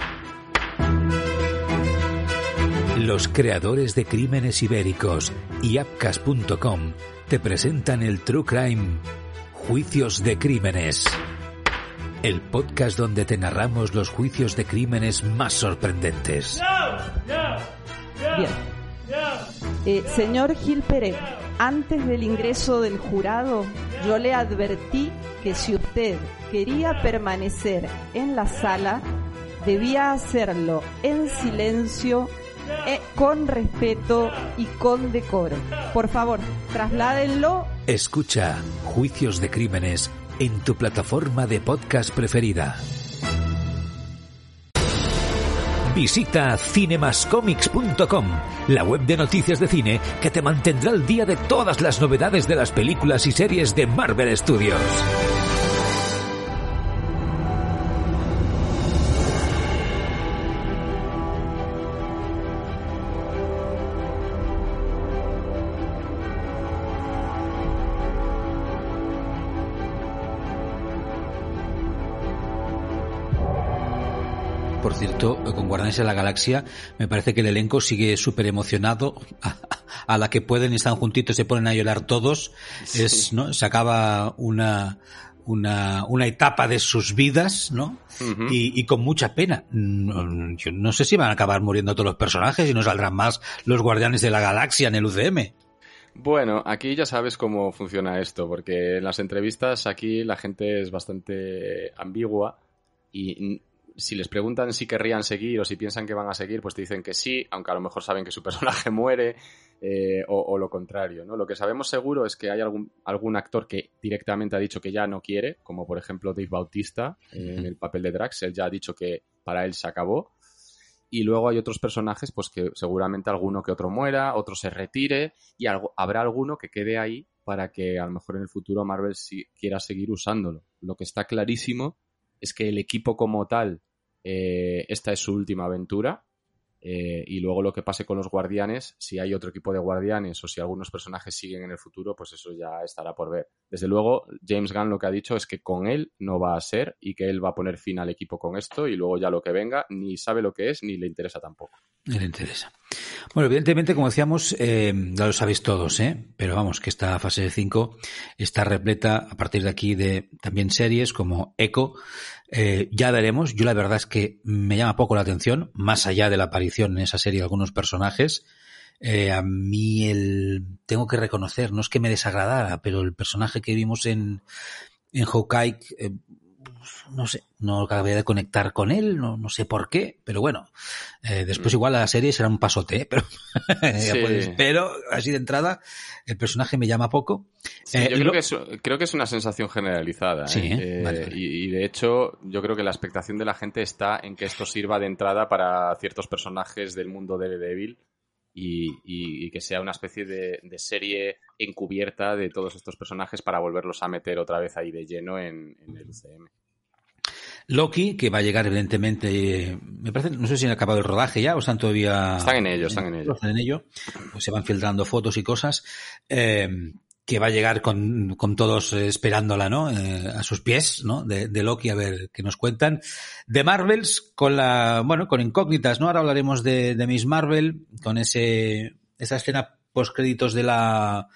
Los creadores de Crímenes Ibéricos y Apcas.com te presentan el True Crime Juicios de Crímenes. El podcast donde te narramos los juicios de crímenes más sorprendentes. Bien. Eh, señor Gil Pérez, antes del ingreso del jurado, yo le advertí que si usted quería permanecer en la sala, debía hacerlo en silencio, eh, con respeto y con decoro. Por favor, trasládenlo. Escucha Juicios de Crímenes en tu plataforma de podcast preferida. Visita cinemascomics.com, la web de noticias de cine que te mantendrá al día de todas las novedades de las películas y series de Marvel Studios. Cierto, con Guardianes de la Galaxia, me parece que el elenco sigue súper emocionado. A, la que pueden y están juntitos, se ponen a llorar todos. Es, ¿no? Se acaba una, una, una etapa de sus vidas, ¿no? y, con mucha pena. No, yo no sé si van a acabar muriendo todos los personajes y no saldrán más los Guardianes de la Galaxia en el UCM. Bueno, aquí ya sabes cómo funciona esto, porque en las entrevistas aquí la gente es bastante ambigua y si les preguntan si querrían seguir o si piensan que van a seguir, pues te dicen que sí, aunque a lo mejor saben que su personaje muere eh, o, lo contrario. ¿no? Lo que sabemos seguro es que hay algún, algún actor que directamente ha dicho que ya no quiere, como por ejemplo Dave Bautista en el papel de Drax, él ya ha dicho que para él se acabó. Y luego hay otros personajes, pues que seguramente alguno que otro muera, otro se retire y habrá alguno que quede ahí para que a lo mejor en el futuro Marvel quiera seguir usándolo. Lo que está clarísimo es que el equipo como tal, eh, esta es su última aventura. Eh, y luego lo que pase con los guardianes, si hay otro equipo de guardianes o si algunos personajes siguen en el futuro, pues eso ya estará por ver. Desde luego, James Gunn lo que ha dicho es que con él no va a ser y que él va a poner fin al equipo con esto y luego ya lo que venga ni sabe lo que es ni le interesa tampoco. Le interesa. Bueno, evidentemente, como decíamos, eh, ya lo sabéis todos, ¿eh? pero vamos, que esta fase 5 está repleta a partir de aquí de también series como Echo. Eh, ya veremos. Yo la verdad es que me llama poco la atención, más allá de la aparición en esa serie de algunos personajes. Eh, a mí el tengo que reconocer, no es que me desagradara, pero el personaje que vimos en, en Hawkeye, eh, no sé, no acabé de conectar con él, no, no sé por qué, pero bueno, eh, después mm. igual la serie será un pasote, pero, pero así de entrada el personaje me llama poco. Eh, yo creo, que es, creo que es una sensación generalizada. ¿eh? Y, de hecho, yo creo que la expectación de la gente está en que esto sirva de entrada para ciertos personajes del mundo de Daredevil y, y, que sea una especie de, serie encubierta de todos estos personajes para volverlos a meter otra vez ahí de lleno en, en el UCM. Loki, que va a llegar evidentemente, me parece, no sé si han acabado el rodaje ya o están todavía... Están en ello, están en ello. Están en ello, pues se van filtrando fotos y cosas, eh, que va a llegar con, con todos esperándola, ¿no? Eh, a sus pies, ¿no? De, de, Loki, a ver qué nos cuentan. De Marvels, con la, bueno, con incógnitas, ¿no? Ahora hablaremos de, de Miss Marvel, con ese, esa escena post créditos de la,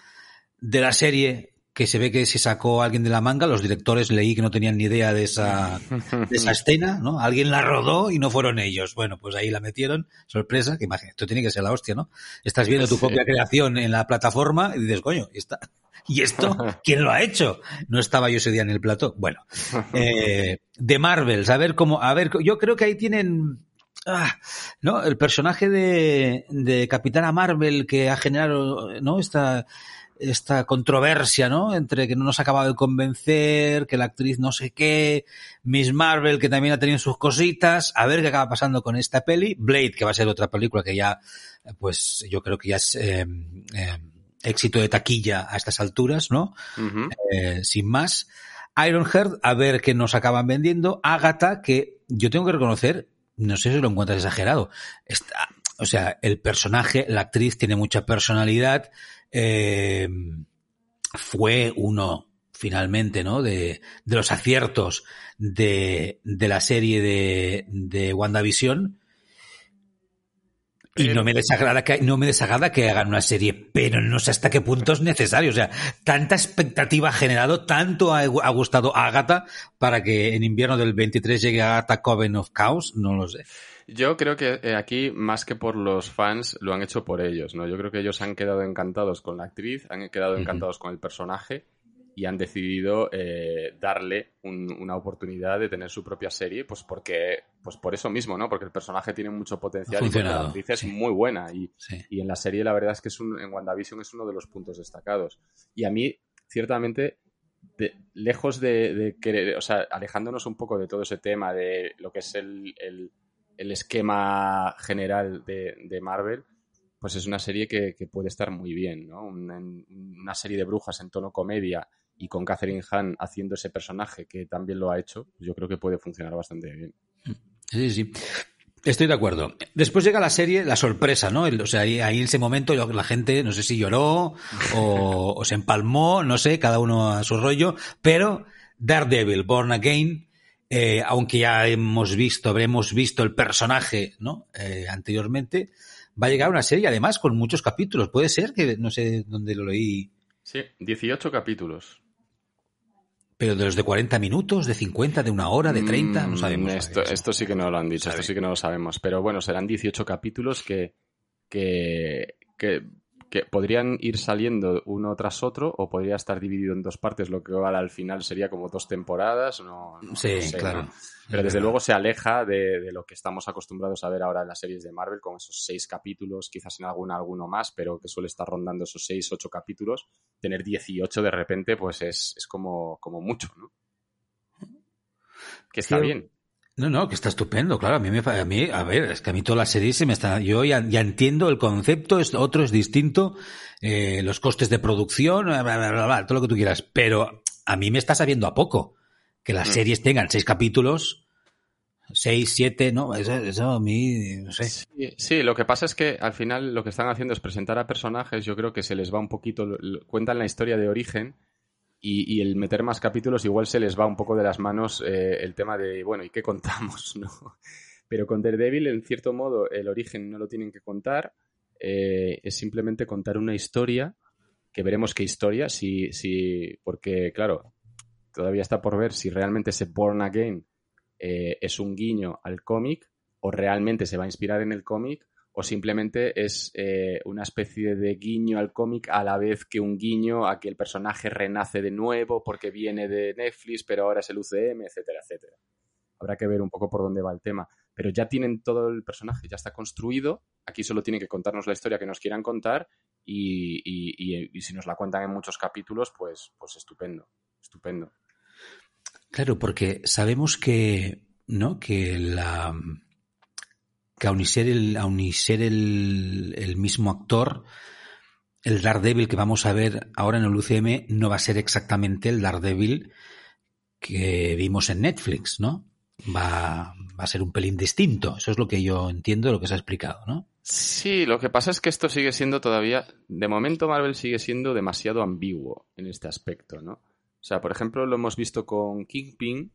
de la serie que se ve que se sacó alguien de la manga, los directores leí que no tenían ni idea de esa, de esa escena, ¿no? Alguien la rodó y no fueron ellos. Bueno, pues ahí la metieron, sorpresa, que imagínate, esto tiene que ser la hostia, ¿no? Estás viendo tu propia creación en la plataforma y dices, coño, ¿y, está, ¿y esto quién lo ha hecho? No estaba yo ese día en el plató. Bueno, eh, de Marvel, a ver cómo, a ver, yo creo que ahí tienen, ah, ¿no? El personaje de, de Capitana Marvel que ha generado, ¿no? Esta, esta controversia, ¿no? Entre que no nos ha acabado de convencer, que la actriz no sé qué, Miss Marvel, que también ha tenido sus cositas, a ver qué acaba pasando con esta peli, Blade, que va a ser otra película que ya, pues yo creo que ya es eh, eh, éxito de taquilla a estas alturas, ¿no? eh, sin más. Ironheart, a ver qué nos acaban vendiendo. Agatha, que yo tengo que reconocer, no sé si lo encuentras exagerado. Está, o sea, el personaje, la actriz tiene mucha personalidad, eh, fue uno finalmente, ¿no? De, de los aciertos de, de, la serie de, de WandaVision. Y no me desagrada que, no me desagrada que hagan una serie, pero no sé hasta qué punto es necesario. O sea, tanta expectativa ha generado, tanto ha, ha gustado a Agatha para que en invierno del 23 llegue Agatha Coven of Chaos, no lo sé. Yo creo que eh, aquí, más que por los fans, lo han hecho por ellos, ¿no? Yo creo que ellos han quedado encantados con la actriz, han quedado encantados con el personaje y han decidido eh, darle un, una oportunidad de tener su propia serie, pues porque, pues por eso mismo, ¿no? Porque el personaje tiene mucho potencial y la actriz es sí. muy buena y, sí. y, en la serie la verdad es que es un, en WandaVision es uno de los puntos destacados. Y a mí, ciertamente, de, lejos de, de, querer, o sea, alejándonos un poco de todo ese tema de lo que es el, el el esquema general de, Marvel, pues es una serie que, puede estar muy bien, ¿no? Una, serie de brujas en tono comedia y con Catherine Hahn haciendo ese personaje que también lo ha hecho, yo creo que puede funcionar bastante bien. Sí, sí. Estoy de acuerdo. Después llega la serie, la sorpresa, ¿no? O sea, ahí, ahí, en ese momento la gente, no sé si lloró o, o se empalmó, no sé, cada uno a su rollo, pero Daredevil, Born Again, eh, aunque ya hemos visto, habremos visto el personaje, ¿no? Eh, anteriormente, va a llegar una serie además con muchos capítulos. Puede ser que no sé dónde lo leí. Sí, 18 capítulos. Pero de los de 40 minutos, de 50, de una hora, de 30, no sabemos. Mm, esto, esto sí que no lo han dicho, esto sí que no lo sabemos. Pero bueno, serán 18 capítulos que, que, que que podrían ir saliendo uno tras otro o podría estar dividido en dos partes, lo que al final sería como dos temporadas. No, no sí, no sé, claro. ¿no? Pero desde luego se aleja de, de, lo que estamos acostumbrados a ver ahora en las series de Marvel, con esos seis capítulos, quizás en alguna alguno más, pero que suele estar rondando esos seis, ocho capítulos. Tener 18 de repente, pues es, es como, como mucho, ¿no? Que está sí, bien. No, no, que está estupendo, claro. A mí, me, a mí, a ver, es que a mí toda la serie se me está, yo ya, ya entiendo el concepto, es, otro es distinto, eh, los costes de producción, bla, bla, bla, bla, todo lo que tú quieras. Pero a mí me está sabiendo a poco que las mm. series tengan seis capítulos, seis, siete, no, eso, eso a mí, no sé. Sí, sí, lo que pasa es que al final lo que están haciendo es presentar a personajes, yo creo que se les va un poquito, cuentan la historia de origen y, el meter más capítulos igual se les va un poco de las manos eh, el tema de, bueno, ¿y qué contamos? ¿no? Pero con Daredevil, en cierto modo, el origen no lo tienen que contar, eh, es simplemente contar una historia, que veremos qué historia, si, si, porque, claro, todavía está por ver si realmente ese Born Again eh, es un guiño al cómic o realmente se va a inspirar en el cómic o simplemente es eh, una especie de guiño al cómic a la vez que un guiño a que el personaje renace de nuevo porque viene de Netflix, pero ahora es el UCM, etcétera, etcétera. Habrá que ver un poco por dónde va el tema. Pero ya tienen todo el personaje, ya está construido. Aquí solo tienen que contarnos la historia que nos quieran contar y, y, y, y si nos la cuentan en muchos capítulos, pues, pues estupendo, estupendo. Claro, porque sabemos que, ¿no? Que la, aun y ser el, aun y ser el, el mismo actor, el Daredevil que vamos a ver ahora en el UCM no va a ser exactamente el Daredevil que vimos en Netflix, ¿no? Va, va a ser un pelín distinto. Eso es lo que yo entiendo de lo que se ha explicado, ¿no? Sí, lo que pasa es que esto sigue siendo todavía, de momento Marvel sigue siendo demasiado ambiguo en este aspecto, ¿no? O sea, por ejemplo, lo hemos visto con Kingpin,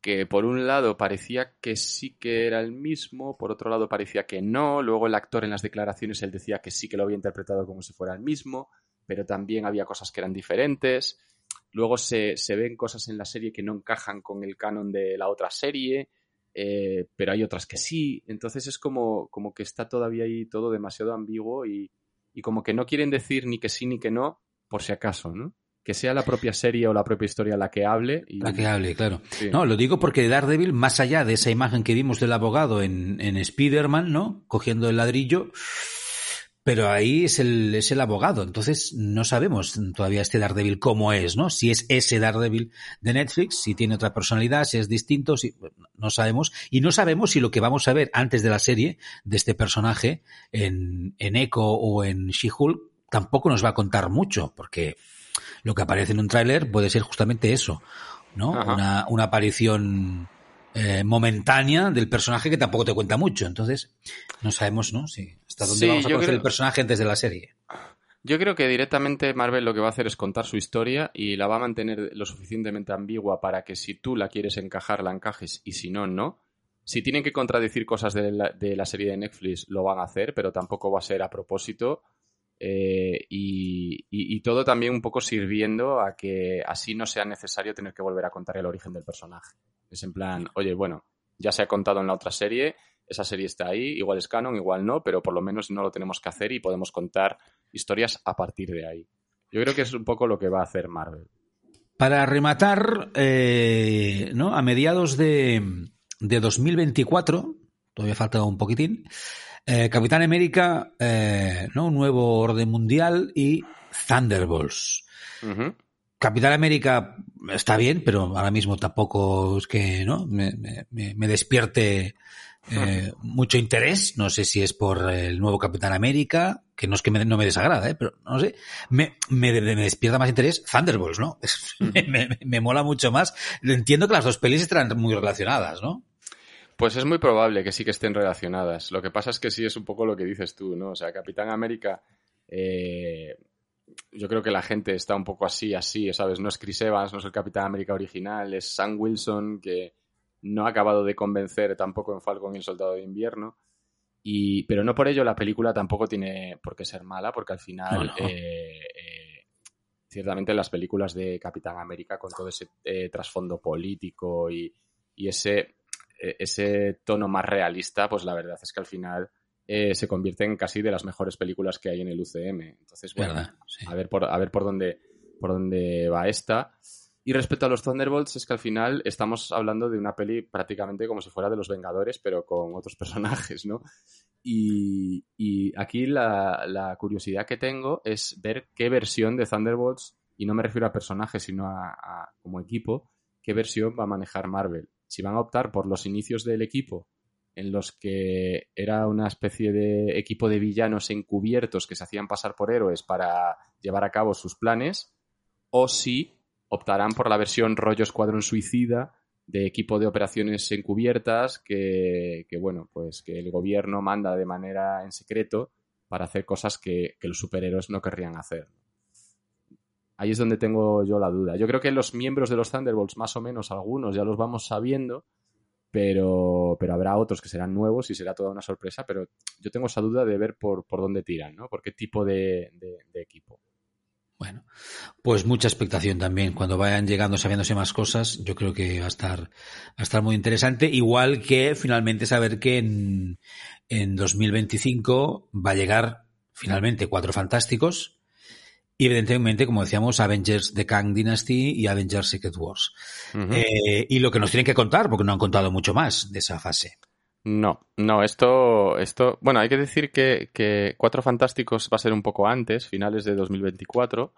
que por un lado parecía que sí que era el mismo, por otro lado parecía que no, luego el actor en las declaraciones él decía que sí que lo había interpretado como si fuera el mismo, pero también había cosas que eran diferentes. Luego se, ven cosas en la serie que no encajan con el canon de la otra serie, eh, pero hay otras que sí. Entonces es como, como que está todavía ahí todo demasiado ambiguo y, y como que no quieren decir ni que sí ni que no, por si acaso, ¿no? Que sea la propia serie o la propia historia la que hable. Y... La que hable, claro. No, lo digo porque Daredevil, más allá de esa imagen que vimos del abogado en, en Spider-Man, ¿no? Cogiendo el ladrillo, pero ahí es el, es el abogado. Entonces no sabemos todavía este Daredevil cómo es, ¿no? Si es ese Daredevil de Netflix, si tiene otra personalidad, si es distinto, si, no sabemos. Y no sabemos si lo que vamos a ver antes de la serie de este personaje en, en Echo o en She-Hulk tampoco nos va a contar mucho, porque lo que aparece en un tráiler puede ser justamente eso, ¿no? Una, una, aparición eh, momentánea del personaje que tampoco te cuenta mucho. Entonces, no sabemos, ¿no? Si, hasta dónde vamos a conocer el personaje antes de la serie. Yo creo que directamente Marvel lo que va a hacer es contar su historia y la va a mantener lo suficientemente ambigua para que si tú la quieres encajar, la encajes y si no, no. Si tienen que contradecir cosas de la, de la serie de Netflix, lo van a hacer, pero tampoco va a ser a propósito eh, y, todo también un poco sirviendo a que así no sea necesario tener que volver a contar el origen del personaje. Es en plan, oye, bueno, ya se ha contado en la otra serie, esa serie está ahí, igual es canon, igual no, pero por lo menos no lo tenemos que hacer y podemos contar historias a partir de ahí. Yo creo que es un poco lo que va a hacer Marvel. Para rematar, eh, ¿no? a mediados de, de 2024, todavía falta un poquitín, eh, Capitán América, eh, ¿no? Un nuevo orden mundial y Thunderbolts. Capitán América está bien, pero ahora mismo tampoco es que no me, despierte eh, mucho interés. No sé si es por el nuevo Capitán América, que no es que no me desagrada, pero no sé. Me, despierta más interés Thunderbolts, ¿no? me, mola mucho más. Entiendo que las dos pelis estarán muy relacionadas, ¿no? Pues es muy probable que sí que estén relacionadas. Lo que pasa es que sí es un poco lo que dices tú, ¿no? O sea, Capitán América, eh, yo creo que la gente está un poco así, así, ¿sabes? No es Chris Evans, no es el Capitán América original, es Sam Wilson, que no ha acabado de convencer tampoco en Falcon y el Soldado de Invierno. Y, pero no por ello la película tampoco tiene por qué ser mala, porque al final, eh, eh, ciertamente las películas de Capitán América, con todo ese trasfondo político y, y ese ese tono más realista, pues la verdad es que al final eh, se convierte en casi de las mejores películas que hay en el UCM. Entonces, bueno, a ver por, a ver por dónde, por dónde va esta. Y respecto a los Thunderbolts, es que al final estamos hablando de una peli prácticamente como si fuera de los Vengadores, pero con otros personajes, ¿no? Y, aquí la, curiosidad que tengo es ver qué versión de Thunderbolts, y no me refiero a personajes, sino a como equipo, qué versión va a manejar Marvel si van a optar por los inicios del equipo, en los que era una especie de equipo de villanos encubiertos que se hacían pasar por héroes para llevar a cabo sus planes, o si optarán por la versión rollo escuadrón suicida de equipo de operaciones encubiertas que, bueno, pues que el gobierno manda de manera en secreto para hacer cosas que los superhéroes no querrían hacer. Ahí es donde tengo yo la duda. Yo creo que los miembros de los Thunderbolts, más o menos algunos, ya los vamos sabiendo, pero, pero habrá otros que serán nuevos y será toda una sorpresa, pero yo tengo esa duda de ver por, por dónde tiran, ¿no? Por qué tipo de, equipo. Bueno, pues mucha expectación también. Cuando vayan llegando, sabiéndose más cosas, yo creo que va a estar, va a estar muy interesante. Igual que finalmente saber que en, en 2025 va a llegar finalmente Cuatro Fantásticos, y evidentemente, como decíamos, Avengers The Kang Dynasty y Avengers Secret Wars. Eh, y lo que nos tienen que contar, porque no han contado mucho más de esa fase. No, no, esto, esto, bueno, hay que decir que, que Cuatro Fantásticos va a ser un poco antes, finales de 2024,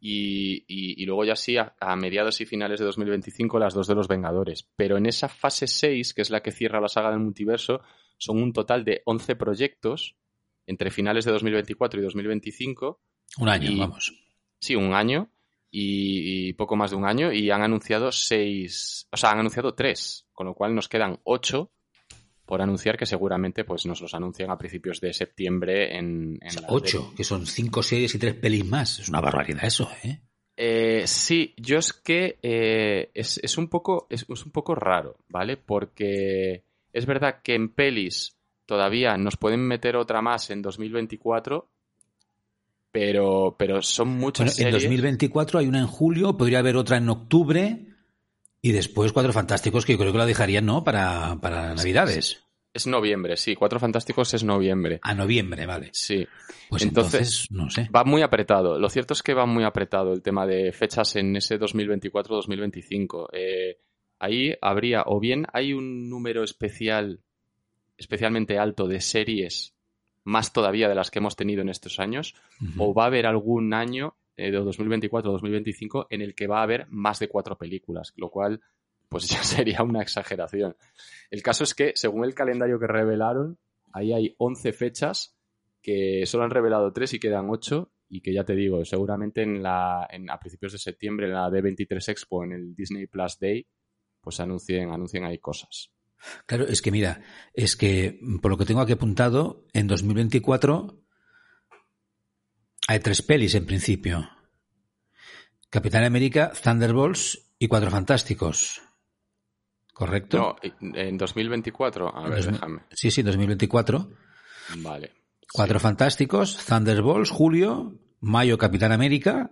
y, y, luego ya sí, a, mediados y finales de 2025, las dos de los Vengadores. Pero en esa fase 6, que es la que cierra la saga del multiverso, son un total de 11 proyectos entre finales de 2024 y 2025 un año, vamos. Sí, un año y, poco más de un año y han anunciado seis, o sea, han anunciado tres, con lo cual nos quedan ocho por anunciar que seguramente pues nos los anuncian a principios de septiembre en... ocho, que son cinco series y tres pelis más. Es una barbaridad eso, ¿eh? eh sí, yo es que eh, es, un poco, es, es, un poco raro, ¿vale? Porque es verdad que en pelis todavía nos pueden meter otra más en 2024, pero, pero son muchas bueno, En 2024 hay una en julio, podría haber otra en octubre y después Cuatro Fantásticos que yo creo que la dejarían, ¿no? Para, para Navidades. Es noviembre, sí. Cuatro Fantásticos es noviembre. A noviembre, vale. Sí. Pues entonces, no sé. Va muy apretado. Lo cierto es que va muy apretado el tema de fechas en ese 2024-2025. Eh, ahí habría, o bien hay un número especial, especialmente alto de series, más todavía de las que hemos tenido en estos años, o va a haber algún año eh, de 2024-2025 en el que va a haber más de cuatro películas, lo cual pues ya sería una exageración. El caso es que, según el calendario que revelaron, ahí hay 11 fechas que solo han revelado 3 y quedan 8 y que ya te digo, seguramente en la, a principios de septiembre en la D23 Expo, en el Disney Plus Day, pues anuncien, anuncien ahí cosas. Claro, es que mira, es que por lo que tengo aquí apuntado, en 2024 hay tres pelis en principio. Capitán América, Thunderbolts y Cuatro Fantásticos. ¿Correcto? No, en 2024. A ver, déjame. Sí, sí, 2024. Vale. Cuatro Fantásticos, Thunderbolts, julio, mayo Capitán América.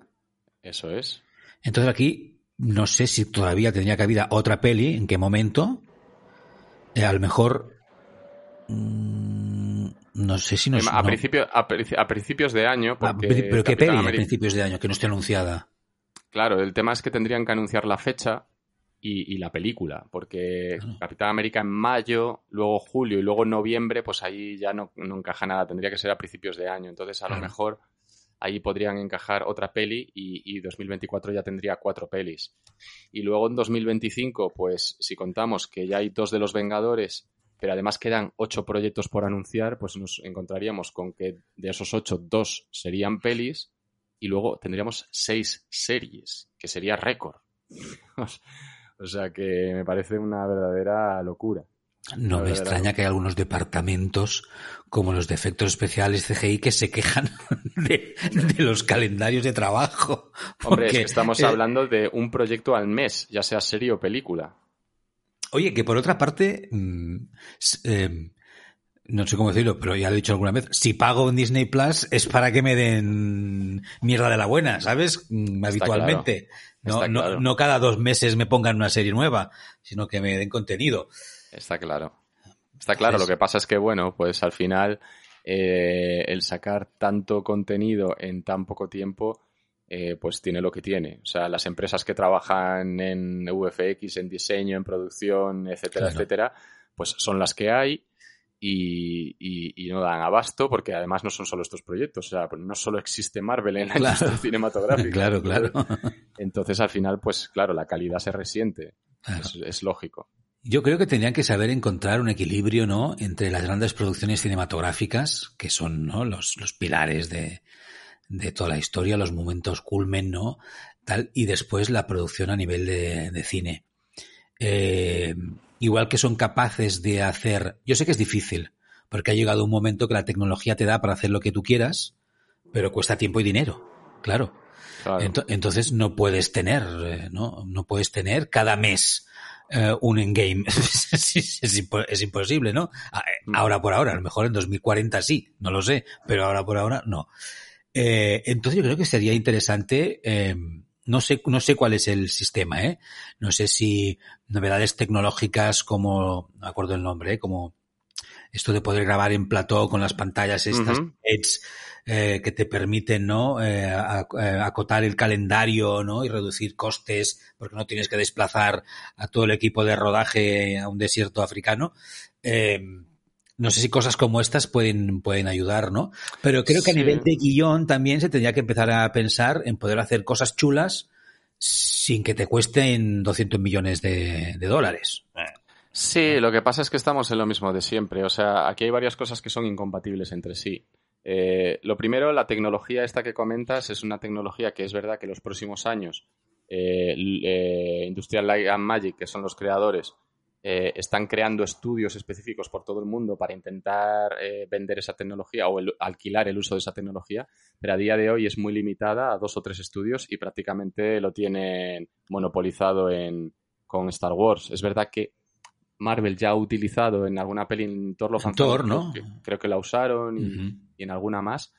Eso es. Entonces aquí no sé si todavía tendría cabida otra peli, en qué momento. Eh, a lo mejor. Mm, no sé si nos. A, a, principios de año. Ah, ¿Pero qué peli a principios de año que no esté anunciada? Claro, el tema es que tendrían que anunciar la fecha y, la película, porque Capitán América en mayo, luego julio y luego noviembre, pues ahí ya no, encaja nada, tendría que ser a principios de año, entonces a lo mejor ahí podrían encajar otra peli y, y, 2024 ya tendría cuatro pelis. Y luego en 2025, pues si contamos que ya hay dos de los Vengadores, pero además quedan ocho proyectos por anunciar, pues nos encontraríamos con que de esos ocho, dos serían pelis y luego tendríamos seis series, que sería récord. O sea que me parece una verdadera locura. No me extraña que hay algunos departamentos, como los de efectos especiales CGI, que se quejan de, los calendarios de trabajo. Hombre, es que estamos eh, hablando de un proyecto al mes, ya sea serie o película. Oye, que por otra parte, mm, eh, no sé cómo decirlo, pero ya lo he dicho alguna vez, si pago en Disney Plus es para que me den mierda de la buena, ¿sabes? Mm, habitualmente. No, no, cada dos meses me pongan una serie nueva, sino que me den contenido. Está claro. Está claro, lo que pasa es que, bueno, pues al final eh, el sacar tanto contenido en tan poco tiempo, eh, pues tiene lo que tiene. O sea, las empresas que trabajan en VFX, en diseño, en producción, etcétera, etcétera, pues son las que hay y, no dan abasto porque además no son solo estos proyectos, o sea, pues no solo existe Marvel en la industria cinematográfica. claro, claro. Entonces al final, pues claro, la calidad se resiente, es, lógico. Yo creo que tendrían que saber encontrar un equilibrio, ¿no? Entre las grandes producciones cinematográficas, que son, ¿no? Los, los pilares de, de toda la historia, los momentos culmen, ¿no? Tal, y después la producción a nivel de, de cine. Eh, igual que son capaces de hacer, yo sé que es difícil, porque ha llegado un momento que la tecnología te da para hacer lo que tú quieras, pero cuesta tiempo y dinero, claro. entonces no puedes tener, eh, ¿no? No puedes tener cada mes eh, un endgame. es, es, imposible, ¿no? Ah, eh, mm. Ahora por ahora, a lo mejor en 2040 sí, no lo sé, pero ahora por ahora no. entonces yo creo que sería interesante no sé, no sé cuál es el sistema, ¿eh? No sé si novedades tecnológicas como, no acuerdo el nombre, ¿eh? como esto de poder grabar en plató con las pantallas estas eh, que te permiten, ¿no? Eh, eh, acotar el calendario, ¿no? Y reducir costes porque no tienes que desplazar a todo el equipo de rodaje a un desierto africano. Eh, no sé si cosas como estas pueden, pueden ayudar, ¿no? Pero creo que a nivel de guion también se tendría que empezar a pensar en poder hacer cosas chulas sin que te cuesten 200 millones de, dólares. Sí, lo que pasa es que estamos en lo mismo de siempre. O sea, aquí hay varias cosas que son incompatibles entre sí. Eh, lo primero, la tecnología esta que comentas es una tecnología que es verdad que los próximos años eh, eh, Industrial Light and Magic, que son los creadores, eh, están creando estudios específicos por todo el mundo para intentar vender esa tecnología o alquilar el uso de esa tecnología, pero a día de hoy es muy limitada a dos o tres estudios y prácticamente lo tienen monopolizado en, con Star Wars. Es verdad que Marvel ya ha utilizado en alguna peli en Thor, Thor, ¿no? creo, que, la usaron y, en alguna más,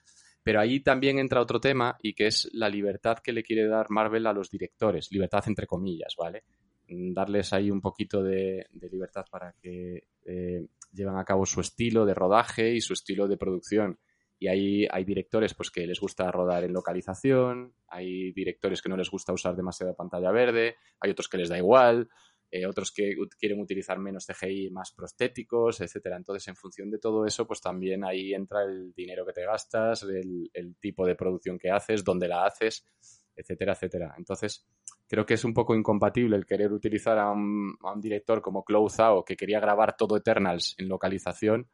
Pero ahí también entra otro tema y que es la libertad que le quiere dar Marvel a los directores, libertad entre comillas, ¿vale? Mm, darles ahí un poquito de, libertad para que eh, lleven a cabo su estilo de rodaje y su estilo de producción. Y ahí hay directores pues, que les gusta rodar en localización, hay directores que no les gusta usar demasiada pantalla verde, hay otros que les da igual, eh, otros que quieren utilizar menos CGI, más prostéticos, etcétera. Entonces, en función de todo eso, pues también ahí entra el dinero que te gastas, el, tipo de producción que haces, dónde la haces, etcétera, etcétera. Entonces, creo que es un poco incompatible el querer utilizar a un, director como Chloe que quería grabar todo Eternals en localización,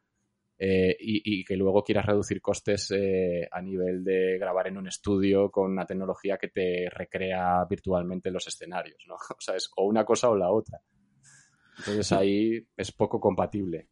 eh, y, que luego quieras reducir costes eh, a nivel de grabar en un estudio con una tecnología que te recrea virtualmente los escenarios, ¿no? O sea, es o una cosa o la otra. Entonces ahí es poco compatible.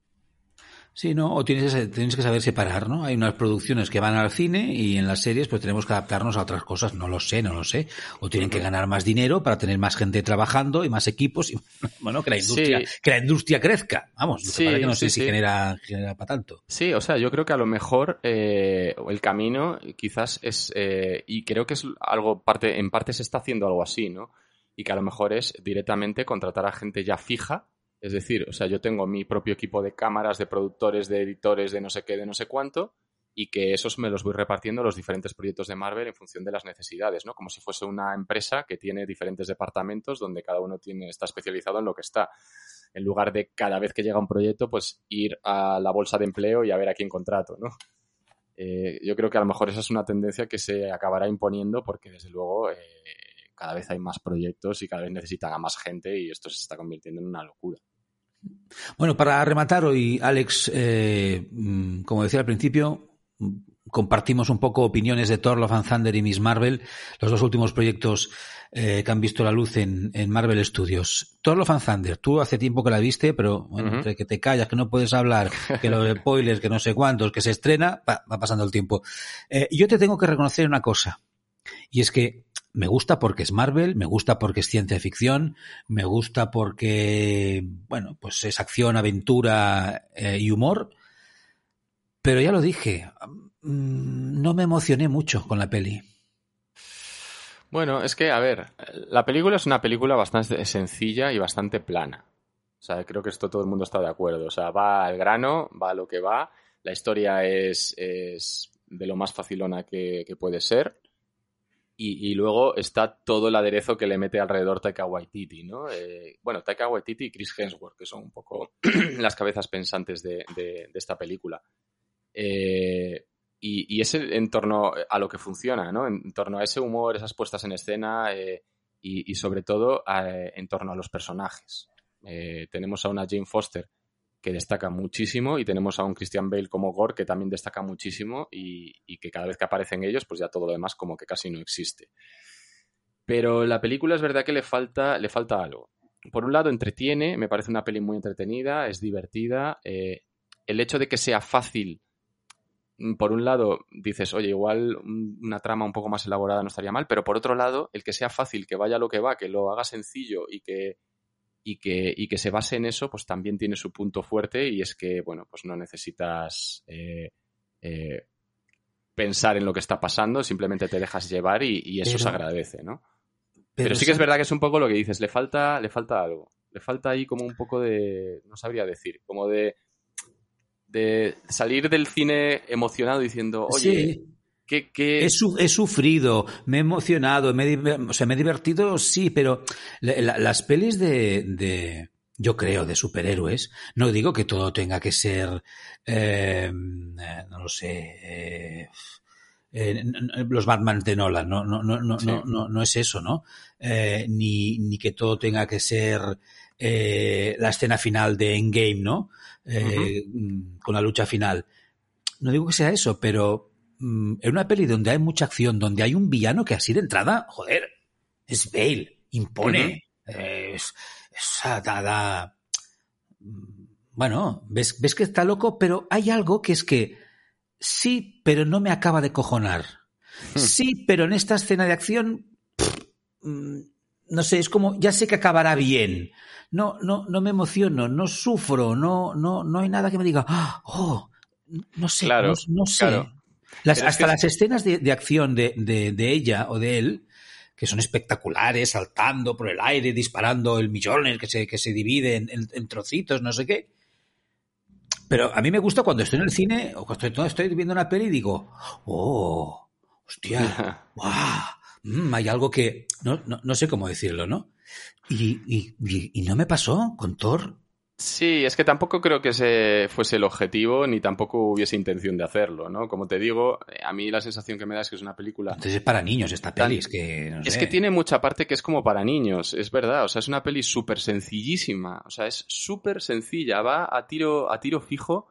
Sí, ¿no? O tienes, tienes que saber separar, ¿no? Hay unas producciones que van al cine y en las series pues tenemos que adaptarnos a otras cosas. No lo sé, no lo sé. O tienen que ganar más dinero para tener más gente trabajando y más equipos y, bueno, que la industria, que la industria crezca. Vamos, sí, que no sé si genera, genera para tanto. Sí, o sea, yo creo que a lo mejor eh, el camino quizás es, eh, y creo que es algo, parte, en parte se está haciendo algo así, ¿no? Y que a lo mejor es directamente contratar a gente ya fija es decir, o sea, yo tengo mi propio equipo de cámaras, de productores, de editores, de no sé qué, de no sé cuánto, y que esos me los voy repartiendo los diferentes proyectos de Marvel en función de las necesidades, ¿no? Como si fuese una empresa que tiene diferentes departamentos donde cada uno tiene, está especializado en lo que está. En lugar de cada vez que llega un proyecto, pues ir a la bolsa de empleo y a ver a quién contrato, ¿no? Eh, yo creo que a lo mejor esa es una tendencia que se acabará imponiendo porque desde luego eh, cada vez hay más proyectos y cada vez necesitan a más gente y esto se está convirtiendo en una locura. Bueno, para rematar hoy, Alex, eh, mm, como decía al principio, compartimos un poco opiniones de Thor, Love and Thunder y Miss Marvel, los dos últimos proyectos eh, que han visto la luz en, Marvel Studios. Thor, Love and Thunder, tú hace tiempo que la viste, pero bueno, entre que te callas, que no puedes hablar, que los spoilers, que no sé cuántos, que se estrena, va, pasando el tiempo. Eh, yo te tengo que reconocer una cosa, y es que me gusta porque es Marvel, me gusta porque es ciencia ficción, me gusta porque, bueno, pues es acción, aventura eh, y humor. Pero ya lo dije, mm, no me emocioné mucho con la peli. Bueno, es que, a ver, la película es una película bastante sencilla y bastante plana. O sea, creo que esto todo el mundo está de acuerdo. O sea, va al grano, va a lo que va. La historia es, es de lo más facilona que puede ser y, luego está todo el aderezo que le mete alrededor Taika Waititi, ¿no? Eh, bueno, Taika Waititi y Chris Hemsworth, que son un poco las cabezas pensantes de, esta película. Eh, y, es en torno a lo que funciona, ¿no? En torno a ese humor, esas puestas en escena eh, y, sobre todo en torno a los personajes. tenemos a una Jane Foster que destaca muchísimo y tenemos a un Christian Bale como Gore que también destaca muchísimo y, que cada vez que aparecen ellos pues ya todo lo demás como que casi no existe. Pero la película es verdad que le falta, le falta algo. Por un lado entretiene, me parece una peli muy entretenida, es divertida. Eh, el hecho de que sea fácil, mm, por un lado dices, oye, igual una trama un poco más elaborada no estaría mal, pero por otro lado, el que sea fácil, que vaya lo que va, que lo haga sencillo y que y que, y que se base en eso, pues también tiene su punto fuerte y es que, bueno, pues no necesitas eh, eh, pensar en lo que está pasando, simplemente te dejas llevar y, eso se agradece, ¿no? Pero, sí que es verdad que es un poco lo que dices, le falta, le falta algo. Le falta ahí como un poco de, no sabría decir, como de, de salir del cine emocionado diciendo, oye, He, sufrido, me he emocionado, me he, o sea, me he divertido, sí, pero las pelis de, yo creo, de superhéroes, no digo que todo tenga que ser, eh, no lo sé, eh, eh, los Batman de Nolan, no, no, no, no, no, no, es eso, ¿no? ni, ni que todo tenga que ser la escena final de Endgame, ¿no? Con la lucha final. No digo que sea eso, pero Mm, en una peli donde hay mucha acción, donde hay un villano que así de entrada, joder, es Bale, impone, es, da, mm, bueno, ves, ves que está loco, pero hay algo que es que sí, pero no me acaba de cojonar. Hmm. Sí, pero en esta escena de acción, mm, no sé, es como, ya sé que acabará bien. No, no, no me emociono, no sufro, no, no, no hay nada que me diga, oh, no sé, no, sé. Hasta las escenas de, acción de, ella o de él, que son espectaculares, saltando por el aire, disparando el millón que se, que se divide en, trocitos, no sé qué. Pero a mí me gusta cuando estoy en el cine o cuando estoy, viendo una peli y digo, oh, hostia, wow, mm, hay algo que no, no, sé cómo decirlo, ¿no? Y, y, y, no me pasó con Thor. Sí, es que tampoco creo que ese fuese el objetivo, ni tampoco hubiese intención de hacerlo, ¿no? Como te digo, eh, a mí la sensación que me da es que es una película... Entonces es para niños esta peli, es que... Es que tiene mucha parte que es como para niños, es verdad, o sea, es una peli súper sencillísima, o sea, es súper sencilla, va a tiro, a tiro fijo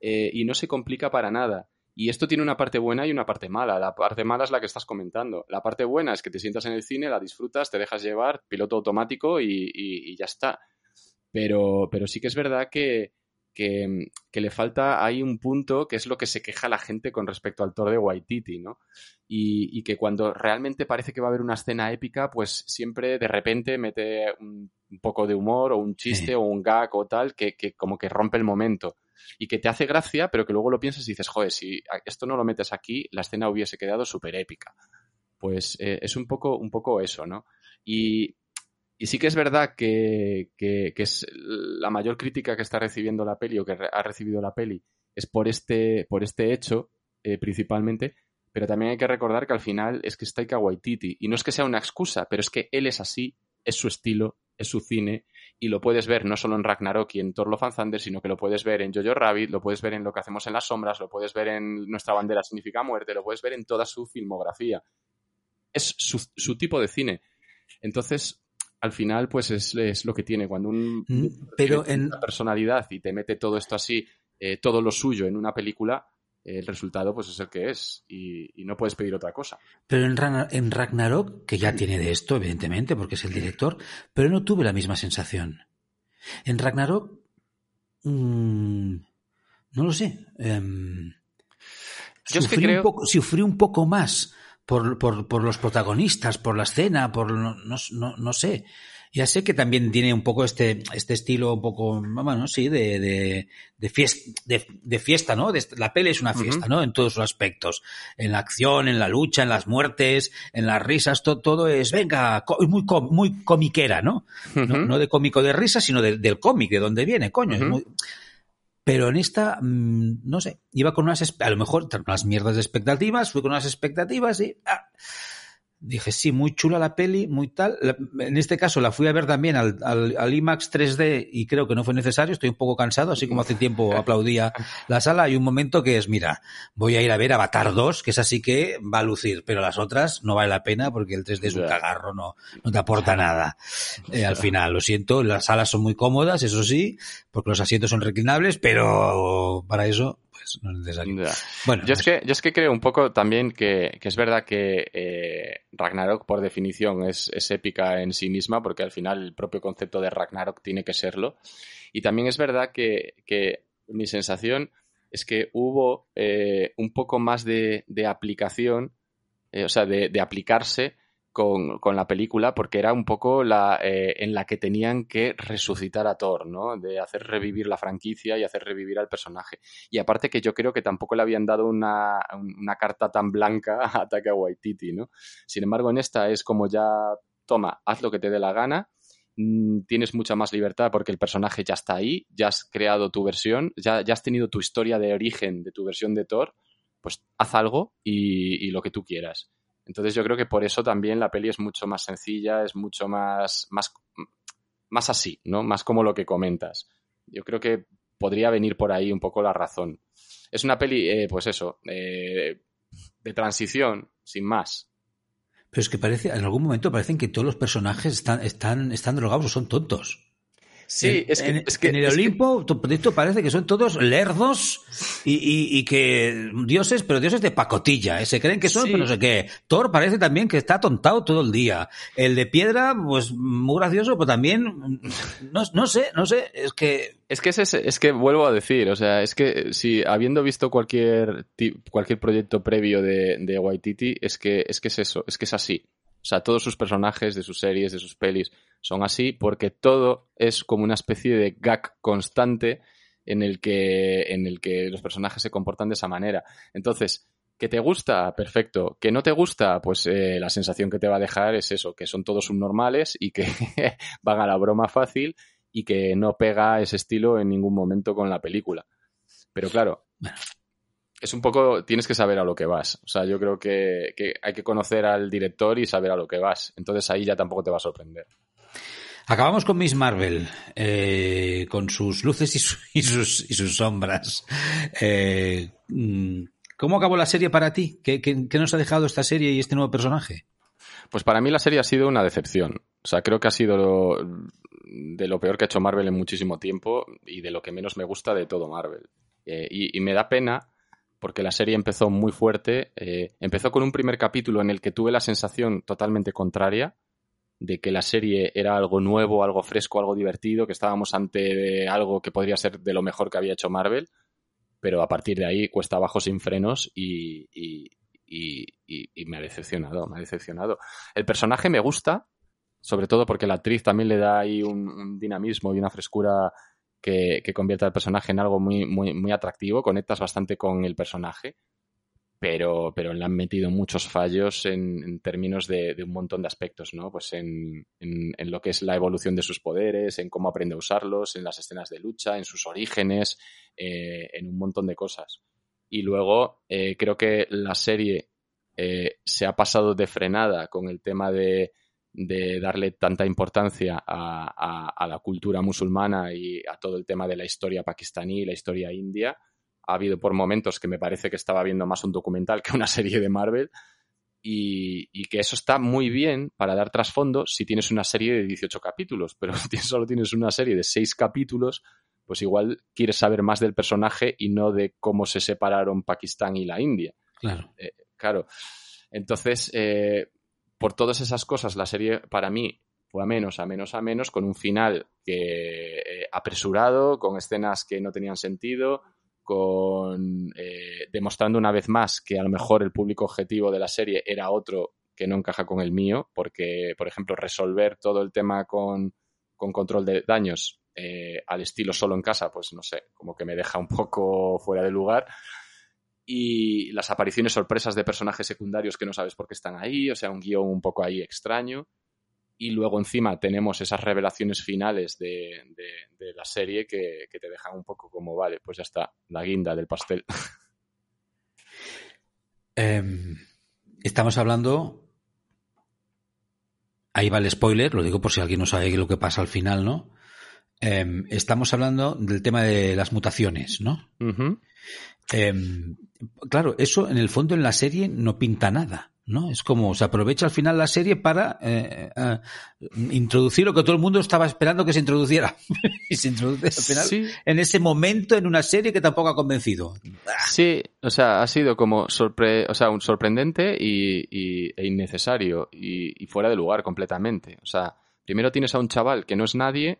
eh, y no se complica para nada. Y esto tiene una parte buena y una parte mala. La parte mala es la que estás comentando. La parte buena es que te sientas en el cine, la disfrutas, te dejas llevar, piloto automático y ya está pero, pero sí que es verdad que, que, le falta ahí un punto que es lo que se queja la gente con respecto al Thor de Waititi, ¿no? Y, y, que cuando realmente parece que va a haber una escena épica, pues siempre de repente mete un, poco de humor o un chiste o un gag o tal que, que, como que rompe el momento y que te hace gracia, pero que luego lo piensas y dices, joder, si esto no lo metes aquí, la escena hubiese quedado súper épica. Pues eh, es un poco, un poco eso, ¿no? Y, y sí que es verdad que, es la mayor crítica que está recibiendo la peli o que ha recibido la peli es por este, por este hecho eh, principalmente, pero también hay que recordar que al final es que está Taika Waititi y no es que sea una excusa, pero es que él es así, es su estilo, es su cine y lo puedes ver no solo en Ragnarok y en Thor Love and Thunder, sino que lo puedes ver en Jojo Rabbit, lo puedes ver en lo que hacemos en las sombras, lo puedes ver en Nuestra bandera significa muerte, lo puedes ver en toda su filmografía. Es su tipo de cine. Entonces, al final, pues es, lo que tiene. Cuando un mm, pero en una personalidad y te mete todo esto así, eh, todo lo suyo en una película, el resultado pues es el que es y, no puedes pedir otra cosa. Pero en, en, Ragnarok, que ya tiene de esto, evidentemente, porque es el director, pero no tuve la misma sensación. En Ragnarok, mm, no lo sé. Em, Yo es que creo... un poco, sufrí un poco más por, por, por los protagonistas, por la escena, por no, no, no, sé. Ya sé que también tiene un poco este, este estilo un poco, bueno, sí, de, de, de, fiesta, de, fiesta, ¿no? la peli es una fiesta, ¿no? En todos sus aspectos. En la acción, en la lucha, en las muertes, en las risas, todo, todo es, venga, muy, muy comiquera, ¿no? ¿no? de cómico de risa, sino del cómic, de donde viene, coño. es muy, pero en esta, mm, no sé, iba con unas, a lo mejor, unas mierdas de expectativas, fui con unas expectativas y ah, dije, sí, muy chula la peli, muy tal. En este caso la fui a ver también al, al, IMAX 3D y creo que no fue necesario, estoy un poco cansado, así como hace tiempo aplaudía la sala. Hay un momento que es, mira, voy a ir a ver Avatar 2, que es así que va a lucir, pero las otras no vale la pena porque el 3D es un cagarro, no, no te aporta nada. Eh, al final, lo siento, las salas son muy cómodas, eso sí, porque los asientos son reclinables, pero para eso pues no es necesario. Bueno, yo, es que, yo es que creo un poco también que, que es verdad que eh, Ragnarok por definición es, es, épica en sí misma, porque al final el propio concepto de Ragnarok tiene que serlo. Y también es verdad que, que mi sensación es que hubo eh, un poco más de, de aplicación, eh, o sea, de, de aplicarse con, con, la película porque era un poco la eh, en la que tenían que resucitar a Thor, ¿no? De hacer revivir la franquicia y hacer revivir al personaje. Y aparte que yo creo que tampoco le habían dado una, una carta tan blanca a Taika Waititi, ¿no? Sin embargo, en esta es como ya, toma, haz lo que te dé la gana, mm, tienes mucha más libertad porque el personaje ya está ahí, ya has creado tu versión, ya, ya has tenido tu historia de origen de tu versión de Thor, pues haz algo y, y lo que tú quieras. Entonces yo creo que por eso también la peli es mucho más sencilla, es mucho más, más, más así, ¿no? Más como lo que comentas. Yo creo que podría venir por ahí un poco la razón. Es una peli, eh, pues eso, eh, de transición, sin más. Pero es que parece, en algún momento parecen que todos los personajes están, están, están drogados o son tontos. Sí, es, que, en, es que, en el Olimpo esto parece que son todos lerdos y, y, que dioses, pero dioses de pacotilla, ¿eh? se creen que son, pero no sé qué. Thor parece también que está tontado todo el día. El de piedra, pues muy gracioso, pero también, no, no sé, no sé, es que... Es que es, es que vuelvo a decir, o sea, es que si habiendo visto cualquier, cualquier proyecto previo de, de Waititi, es que, es que es eso, es que es así. O sea, todos sus personajes de sus series, de sus pelis, son así porque todo es como una especie de gag constante en el que, en el que los personajes se comportan de esa manera. Entonces, ¿Que te gusta? Perfecto. ¿Que no te gusta? Pues eh, la sensación que te va a dejar es eso, que son todos subnormales y que van a la broma fácil y que no pega ese estilo en ningún momento con la película. Pero claro, es un poco, tienes que saber a lo que vas. O sea, yo creo que, hay que conocer al director y saber a lo que vas. Entonces ahí ya tampoco te va a sorprender. Acabamos con Miss Marvel, eh, con sus luces y, sus, y sus, sombras. Eh, mm, ¿Cómo acabó la serie para ti? ¿Qué, nos ha dejado esta serie y este nuevo personaje? Pues para mí la serie ha sido una decepción. O sea, creo que ha sido de lo peor que ha hecho Marvel en muchísimo tiempo y de lo que menos me gusta de todo Marvel. Eh, y, me da pena porque la serie empezó muy fuerte. empezó con un primer capítulo en el que tuve la sensación totalmente contraria de que la serie era algo nuevo, algo fresco, algo divertido, que estábamos ante algo que podría ser de lo mejor que había hecho Marvel, pero a partir de ahí cuesta abajo sin frenos y, me ha decepcionado, me ha decepcionado. El personaje me gusta, sobre todo porque la actriz también le da ahí un, dinamismo y una frescura que, que, convierte al personaje en algo muy, muy, muy atractivo, conectas bastante con el personaje pero, pero le han metido muchos fallos en, términos de, un montón de aspectos, ¿no? Pues en, en, lo que es la evolución de sus poderes, en cómo aprende a usarlos, en las escenas de lucha, en sus orígenes, eh, en un montón de cosas. Y luego eh, creo que la serie eh, se ha pasado de frenada con el tema de, de darle tanta importancia a, a, la cultura musulmana y a todo el tema de la historia pakistaní y la historia india ha habido por momentos que me parece que estaba viendo más un documental que una serie de Marvel. Y, que eso está muy bien para dar trasfondo si tienes una serie de 18 capítulos, pero si solo tienes una serie de 6 capítulos, pues igual quieres saber más del personaje y no de cómo se separaron Pakistán y la India. Claro. Eh, claro. Entonces, eh, por todas esas cosas, la serie para mí fue a menos, a menos, a menos, con un final que, eh, apresurado, con escenas que no tenían sentido, con eh, demostrando una vez más que a lo mejor el público objetivo de la serie era otro que no encaja con el mío, porque, por ejemplo, resolver todo el tema con, control de daños eh, al estilo solo en casa, pues no sé, como que me deja un poco fuera de lugar. Y las apariciones sorpresas de personajes secundarios que no sabes por qué están ahí, o sea, un guion un poco ahí extraño y luego encima tenemos esas revelaciones finales de, la serie que, te dejan un poco como, vale, pues ya está, la guinda del pastel. Em, estamos hablando, ahí va el spoiler, lo digo por si alguien no sabe lo que pasa al final, ¿no? Em, estamos hablando del tema de las mutaciones, ¿no? Em, claro, eso en el fondo en la serie no pinta nada. ¿no? Es como se aprovecha al final la serie para eh, eh, introducir lo que todo el mundo estaba esperando que se introduciera. y se introduce al final en ese momento en una serie que tampoco ha convencido. Sí, o sea, ha sido como sorpre o sea, un sorprendente y, e innecesario y, y fuera de lugar completamente. O sea, primero tienes a un chaval que no es nadie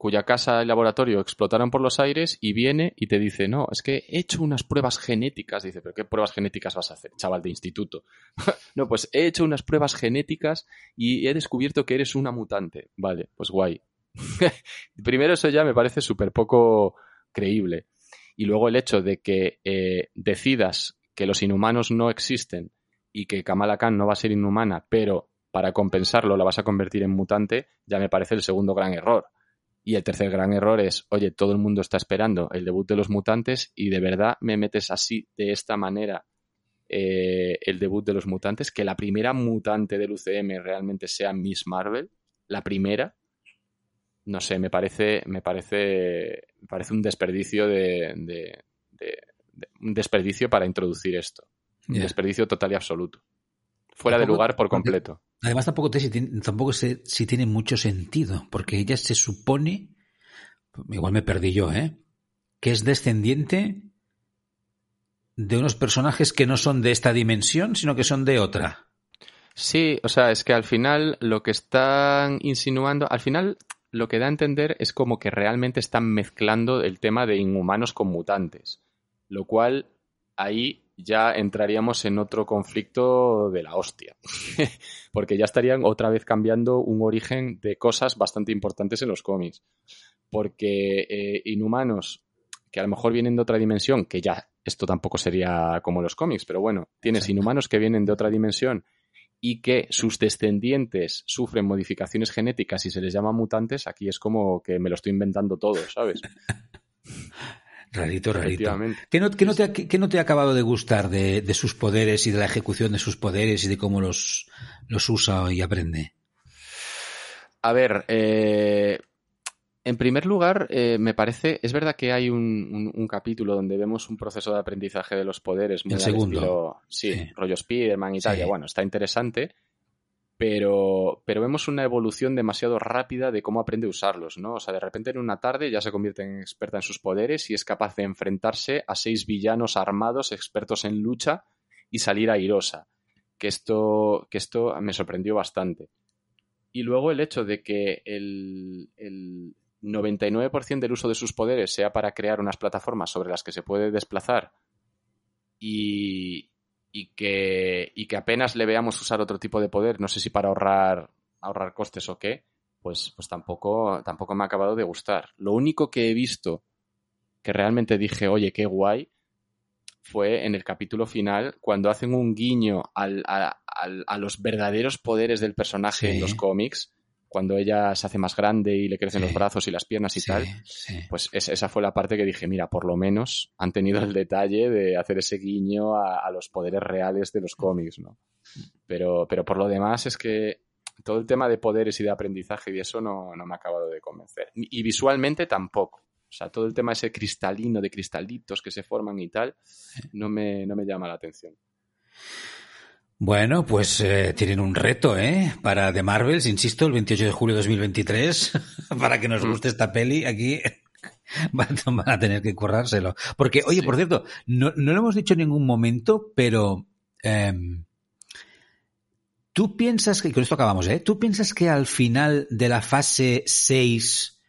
cuya casa y laboratorio explotaron por los aires y viene y te dice, no, es que he hecho unas pruebas genéticas. Dice, pero ¿qué pruebas genéticas vas a hacer, chaval de instituto? no, pues he hecho unas pruebas genéticas y he descubierto que eres una mutante. Vale, pues guay. Primero eso ya me parece súper poco creíble. Y luego el hecho de que eh, decidas que los inhumanos no existen y que Kamala Khan no va a ser inhumana, pero para compensarlo la vas a convertir en mutante, ya me parece el segundo gran error y el tercer gran error es, oye, todo el mundo está esperando el debut de los mutantes y de verdad me metes así, de esta manera, eh, el debut de los mutantes, que la primera mutante del UCM realmente sea Miss Marvel, la primera, no sé, me parece, me parece, me parece un desperdicio de, un desperdicio para introducir esto. Un desperdicio total y absoluto fuera de lugar por completo. Además, tampoco, tampoco sé si tiene mucho sentido, porque ella se supone, igual me perdí yo, ¿eh? que es descendiente de unos personajes que no son de esta dimensión, sino que son de otra. Sí, o sea, es que al final lo que están insinuando, al final lo que da a entender es como que realmente están mezclando el tema de inhumanos con mutantes, lo cual ahí ya entraríamos en otro conflicto de la hostia, porque ya estarían otra vez cambiando un origen de cosas bastante importantes en los cómics, porque eh, inhumanos que a lo mejor vienen de otra dimensión, que ya esto tampoco sería como los cómics, pero bueno, tienes inhumanos que vienen de otra dimensión y que sus descendientes sufren modificaciones genéticas y se les llama mutantes, aquí es como que me lo estoy inventando todo, ¿sabes? Rarito, rarito. ¿Qué no, no, te, no te ha acabado de gustar de, de, sus poderes y de la ejecución de sus poderes y de cómo los, los usa y aprende? A ver, eh, en primer lugar, eh, me parece, es verdad que hay un, un, capítulo donde vemos un proceso de aprendizaje de los poderes muy El segundo. Estilo, sí, rollo Spiderman y tal, que bueno, está interesante, pero, pero vemos una evolución demasiado rápida de cómo aprende a usarlos, ¿no? O sea, de repente en una tarde ya se convierte en experta en sus poderes y es capaz de enfrentarse a seis villanos armados, expertos en lucha y salir airosa. Que esto, que esto me sorprendió bastante. Y luego el hecho de que el, el 99% del uso de sus poderes sea para crear unas plataformas sobre las que se puede desplazar y, y que, y que apenas le veamos usar otro tipo de poder, no sé si para ahorrar, ahorrar costes o qué, pues, pues tampoco, tampoco me ha acabado de gustar. Lo único que he visto que realmente dije, oye, qué guay, fue en el capítulo final, cuando hacen un guiño al, a, a, los verdaderos poderes del personaje en los cómics, cuando ella se hace más grande y le crecen los brazos y las piernas y tal, pues esa fue la parte que dije, mira, por lo menos han tenido el detalle de hacer ese guiño a, los poderes reales de los cómics, ¿no? Pero, pero por lo demás es que todo el tema de poderes y de aprendizaje y eso no, no me ha acabado de convencer. Y visualmente tampoco. O sea, todo el tema ese cristalino de cristalitos que se forman y tal, no me, no me llama la atención. Bueno, pues eh, tienen un reto, ¿eh? Para The Marvels, insisto, el 28 de julio de 2023, para que nos guste esta peli aquí. Van a tener que currárselo. Porque, oye, por cierto, no, no, lo hemos dicho en ningún momento, pero eh, tú piensas que, y con esto acabamos, ¿eh? Tú piensas que al final de la fase 6,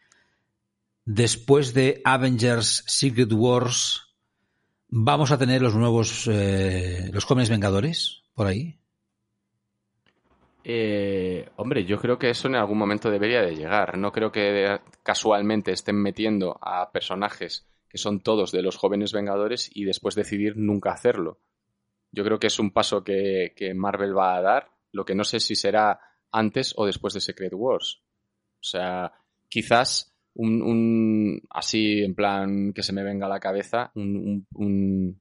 después de Avengers Secret Wars, vamos a tener los nuevos, eh, los jóvenes Vengadores por ahí? Eh, hombre, yo creo que eso en algún momento debería de llegar. No creo que casualmente estén metiendo a personajes que son todos de los jóvenes Vengadores y después decidir nunca hacerlo. Yo creo que es un paso que, Marvel va a dar, lo que no sé si será antes o después de Secret Wars. O sea, quizás un, así en plan que se me venga a la cabeza, un, un,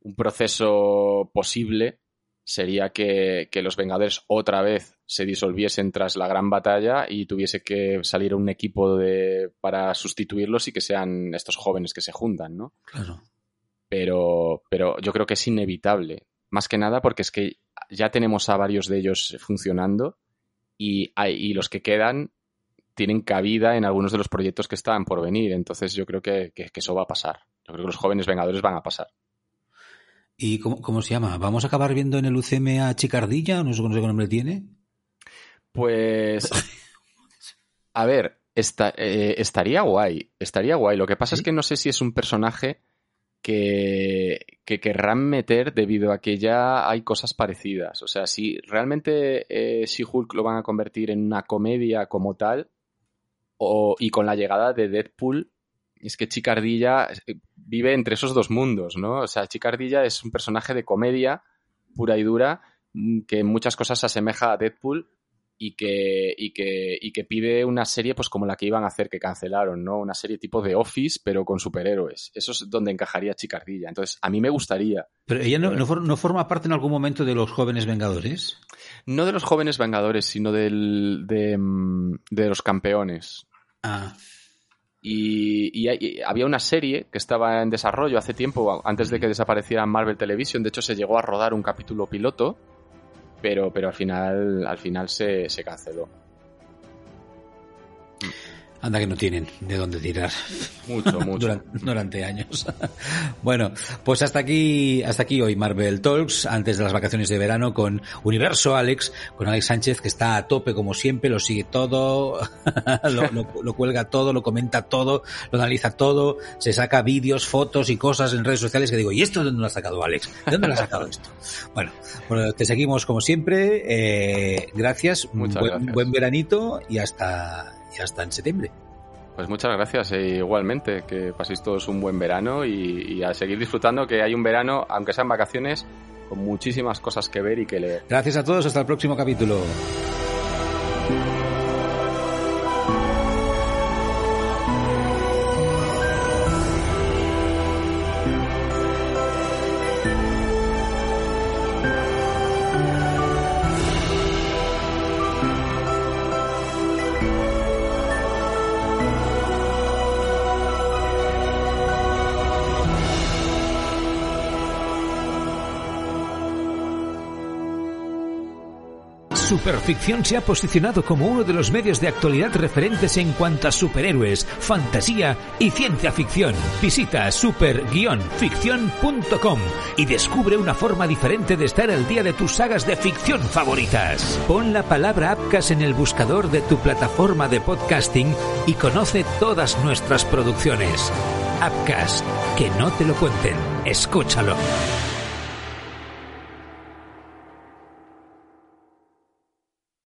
un proceso posible sería que, los Vengadores otra vez se disolviesen tras la gran batalla y tuviese que salir un equipo de, para sustituirlos y que sean estos jóvenes que se juntan, ¿no? Claro. Pero, pero yo creo que es inevitable. Más que nada porque es que ya tenemos a varios de ellos funcionando y, y los que quedan tienen cabida en algunos de los proyectos que están por venir. Entonces yo creo que, que eso va a pasar. Yo creo que los jóvenes Vengadores van a pasar. ¿Y cómo, cómo, se llama? ¿Vamos a acabar viendo en el UCM a Chicardilla? No sé qué nombre tiene. Pues. A ver, eh, estaría guay. Estaría guay. Lo que pasa es que no sé si es un personaje que, que querrán meter debido a que ya hay cosas parecidas. O sea, si realmente eh, She-Hulk lo van a convertir en una comedia como tal, o, y con la llegada de Deadpool, es que Chicardilla eh, vive entre esos dos mundos, ¿no? O sea, Chicardilla es un personaje de comedia pura y dura mm, que en muchas cosas se asemeja a Deadpool y que, y que, y que pide una serie pues como la que iban a hacer que cancelaron, ¿no? Una serie tipo de Office pero con superhéroes. Eso es donde encajaría Chicardilla. Entonces, a mí me gustaría. ¿Pero ella no, no, forma parte en algún momento de los jóvenes Vengadores? No de los jóvenes Vengadores, sino del, de, mm, de los campeones. Ah. Y, había una serie que estaba en desarrollo hace tiempo, antes de que desapareciera Marvel Television. De hecho, se llegó a rodar un capítulo piloto, pero, pero al final, al final se, se canceló. Anda que no tienen de dónde tirar. Mucho, mucho. Durante, años. bueno, pues hasta aquí, hasta aquí hoy Marvel Talks, antes de las vacaciones de verano con Universo Alex, con Alex Sánchez, que está a tope como siempre, lo sigue todo, lo, cuelga todo, lo comenta todo, lo analiza todo, se saca vídeos, fotos y cosas en redes sociales que digo, ¿y esto de dónde lo ha sacado Alex? ¿De dónde lo ha sacado esto? Bueno, te seguimos como siempre, eh, gracias, Muchas buen, gracias. buen veranito y hasta, y hasta en septiembre. Pues muchas gracias e igualmente, que paséis todos un buen verano y, y a seguir disfrutando, que hay un verano, aunque sean vacaciones, con muchísimas cosas que ver y que leer. Gracias a todos, hasta el próximo capítulo. Superficción se ha posicionado como uno de los medios de actualidad referentes en cuanto a superhéroes, fantasía y ciencia ficción. Visita super-ficción.com y descubre una forma diferente de estar al día de tus sagas de ficción favoritas. Pon la palabra Apcas en el buscador de tu plataforma de podcasting y conoce todas nuestras producciones. Apcas, que no te lo cuenten, escúchalo.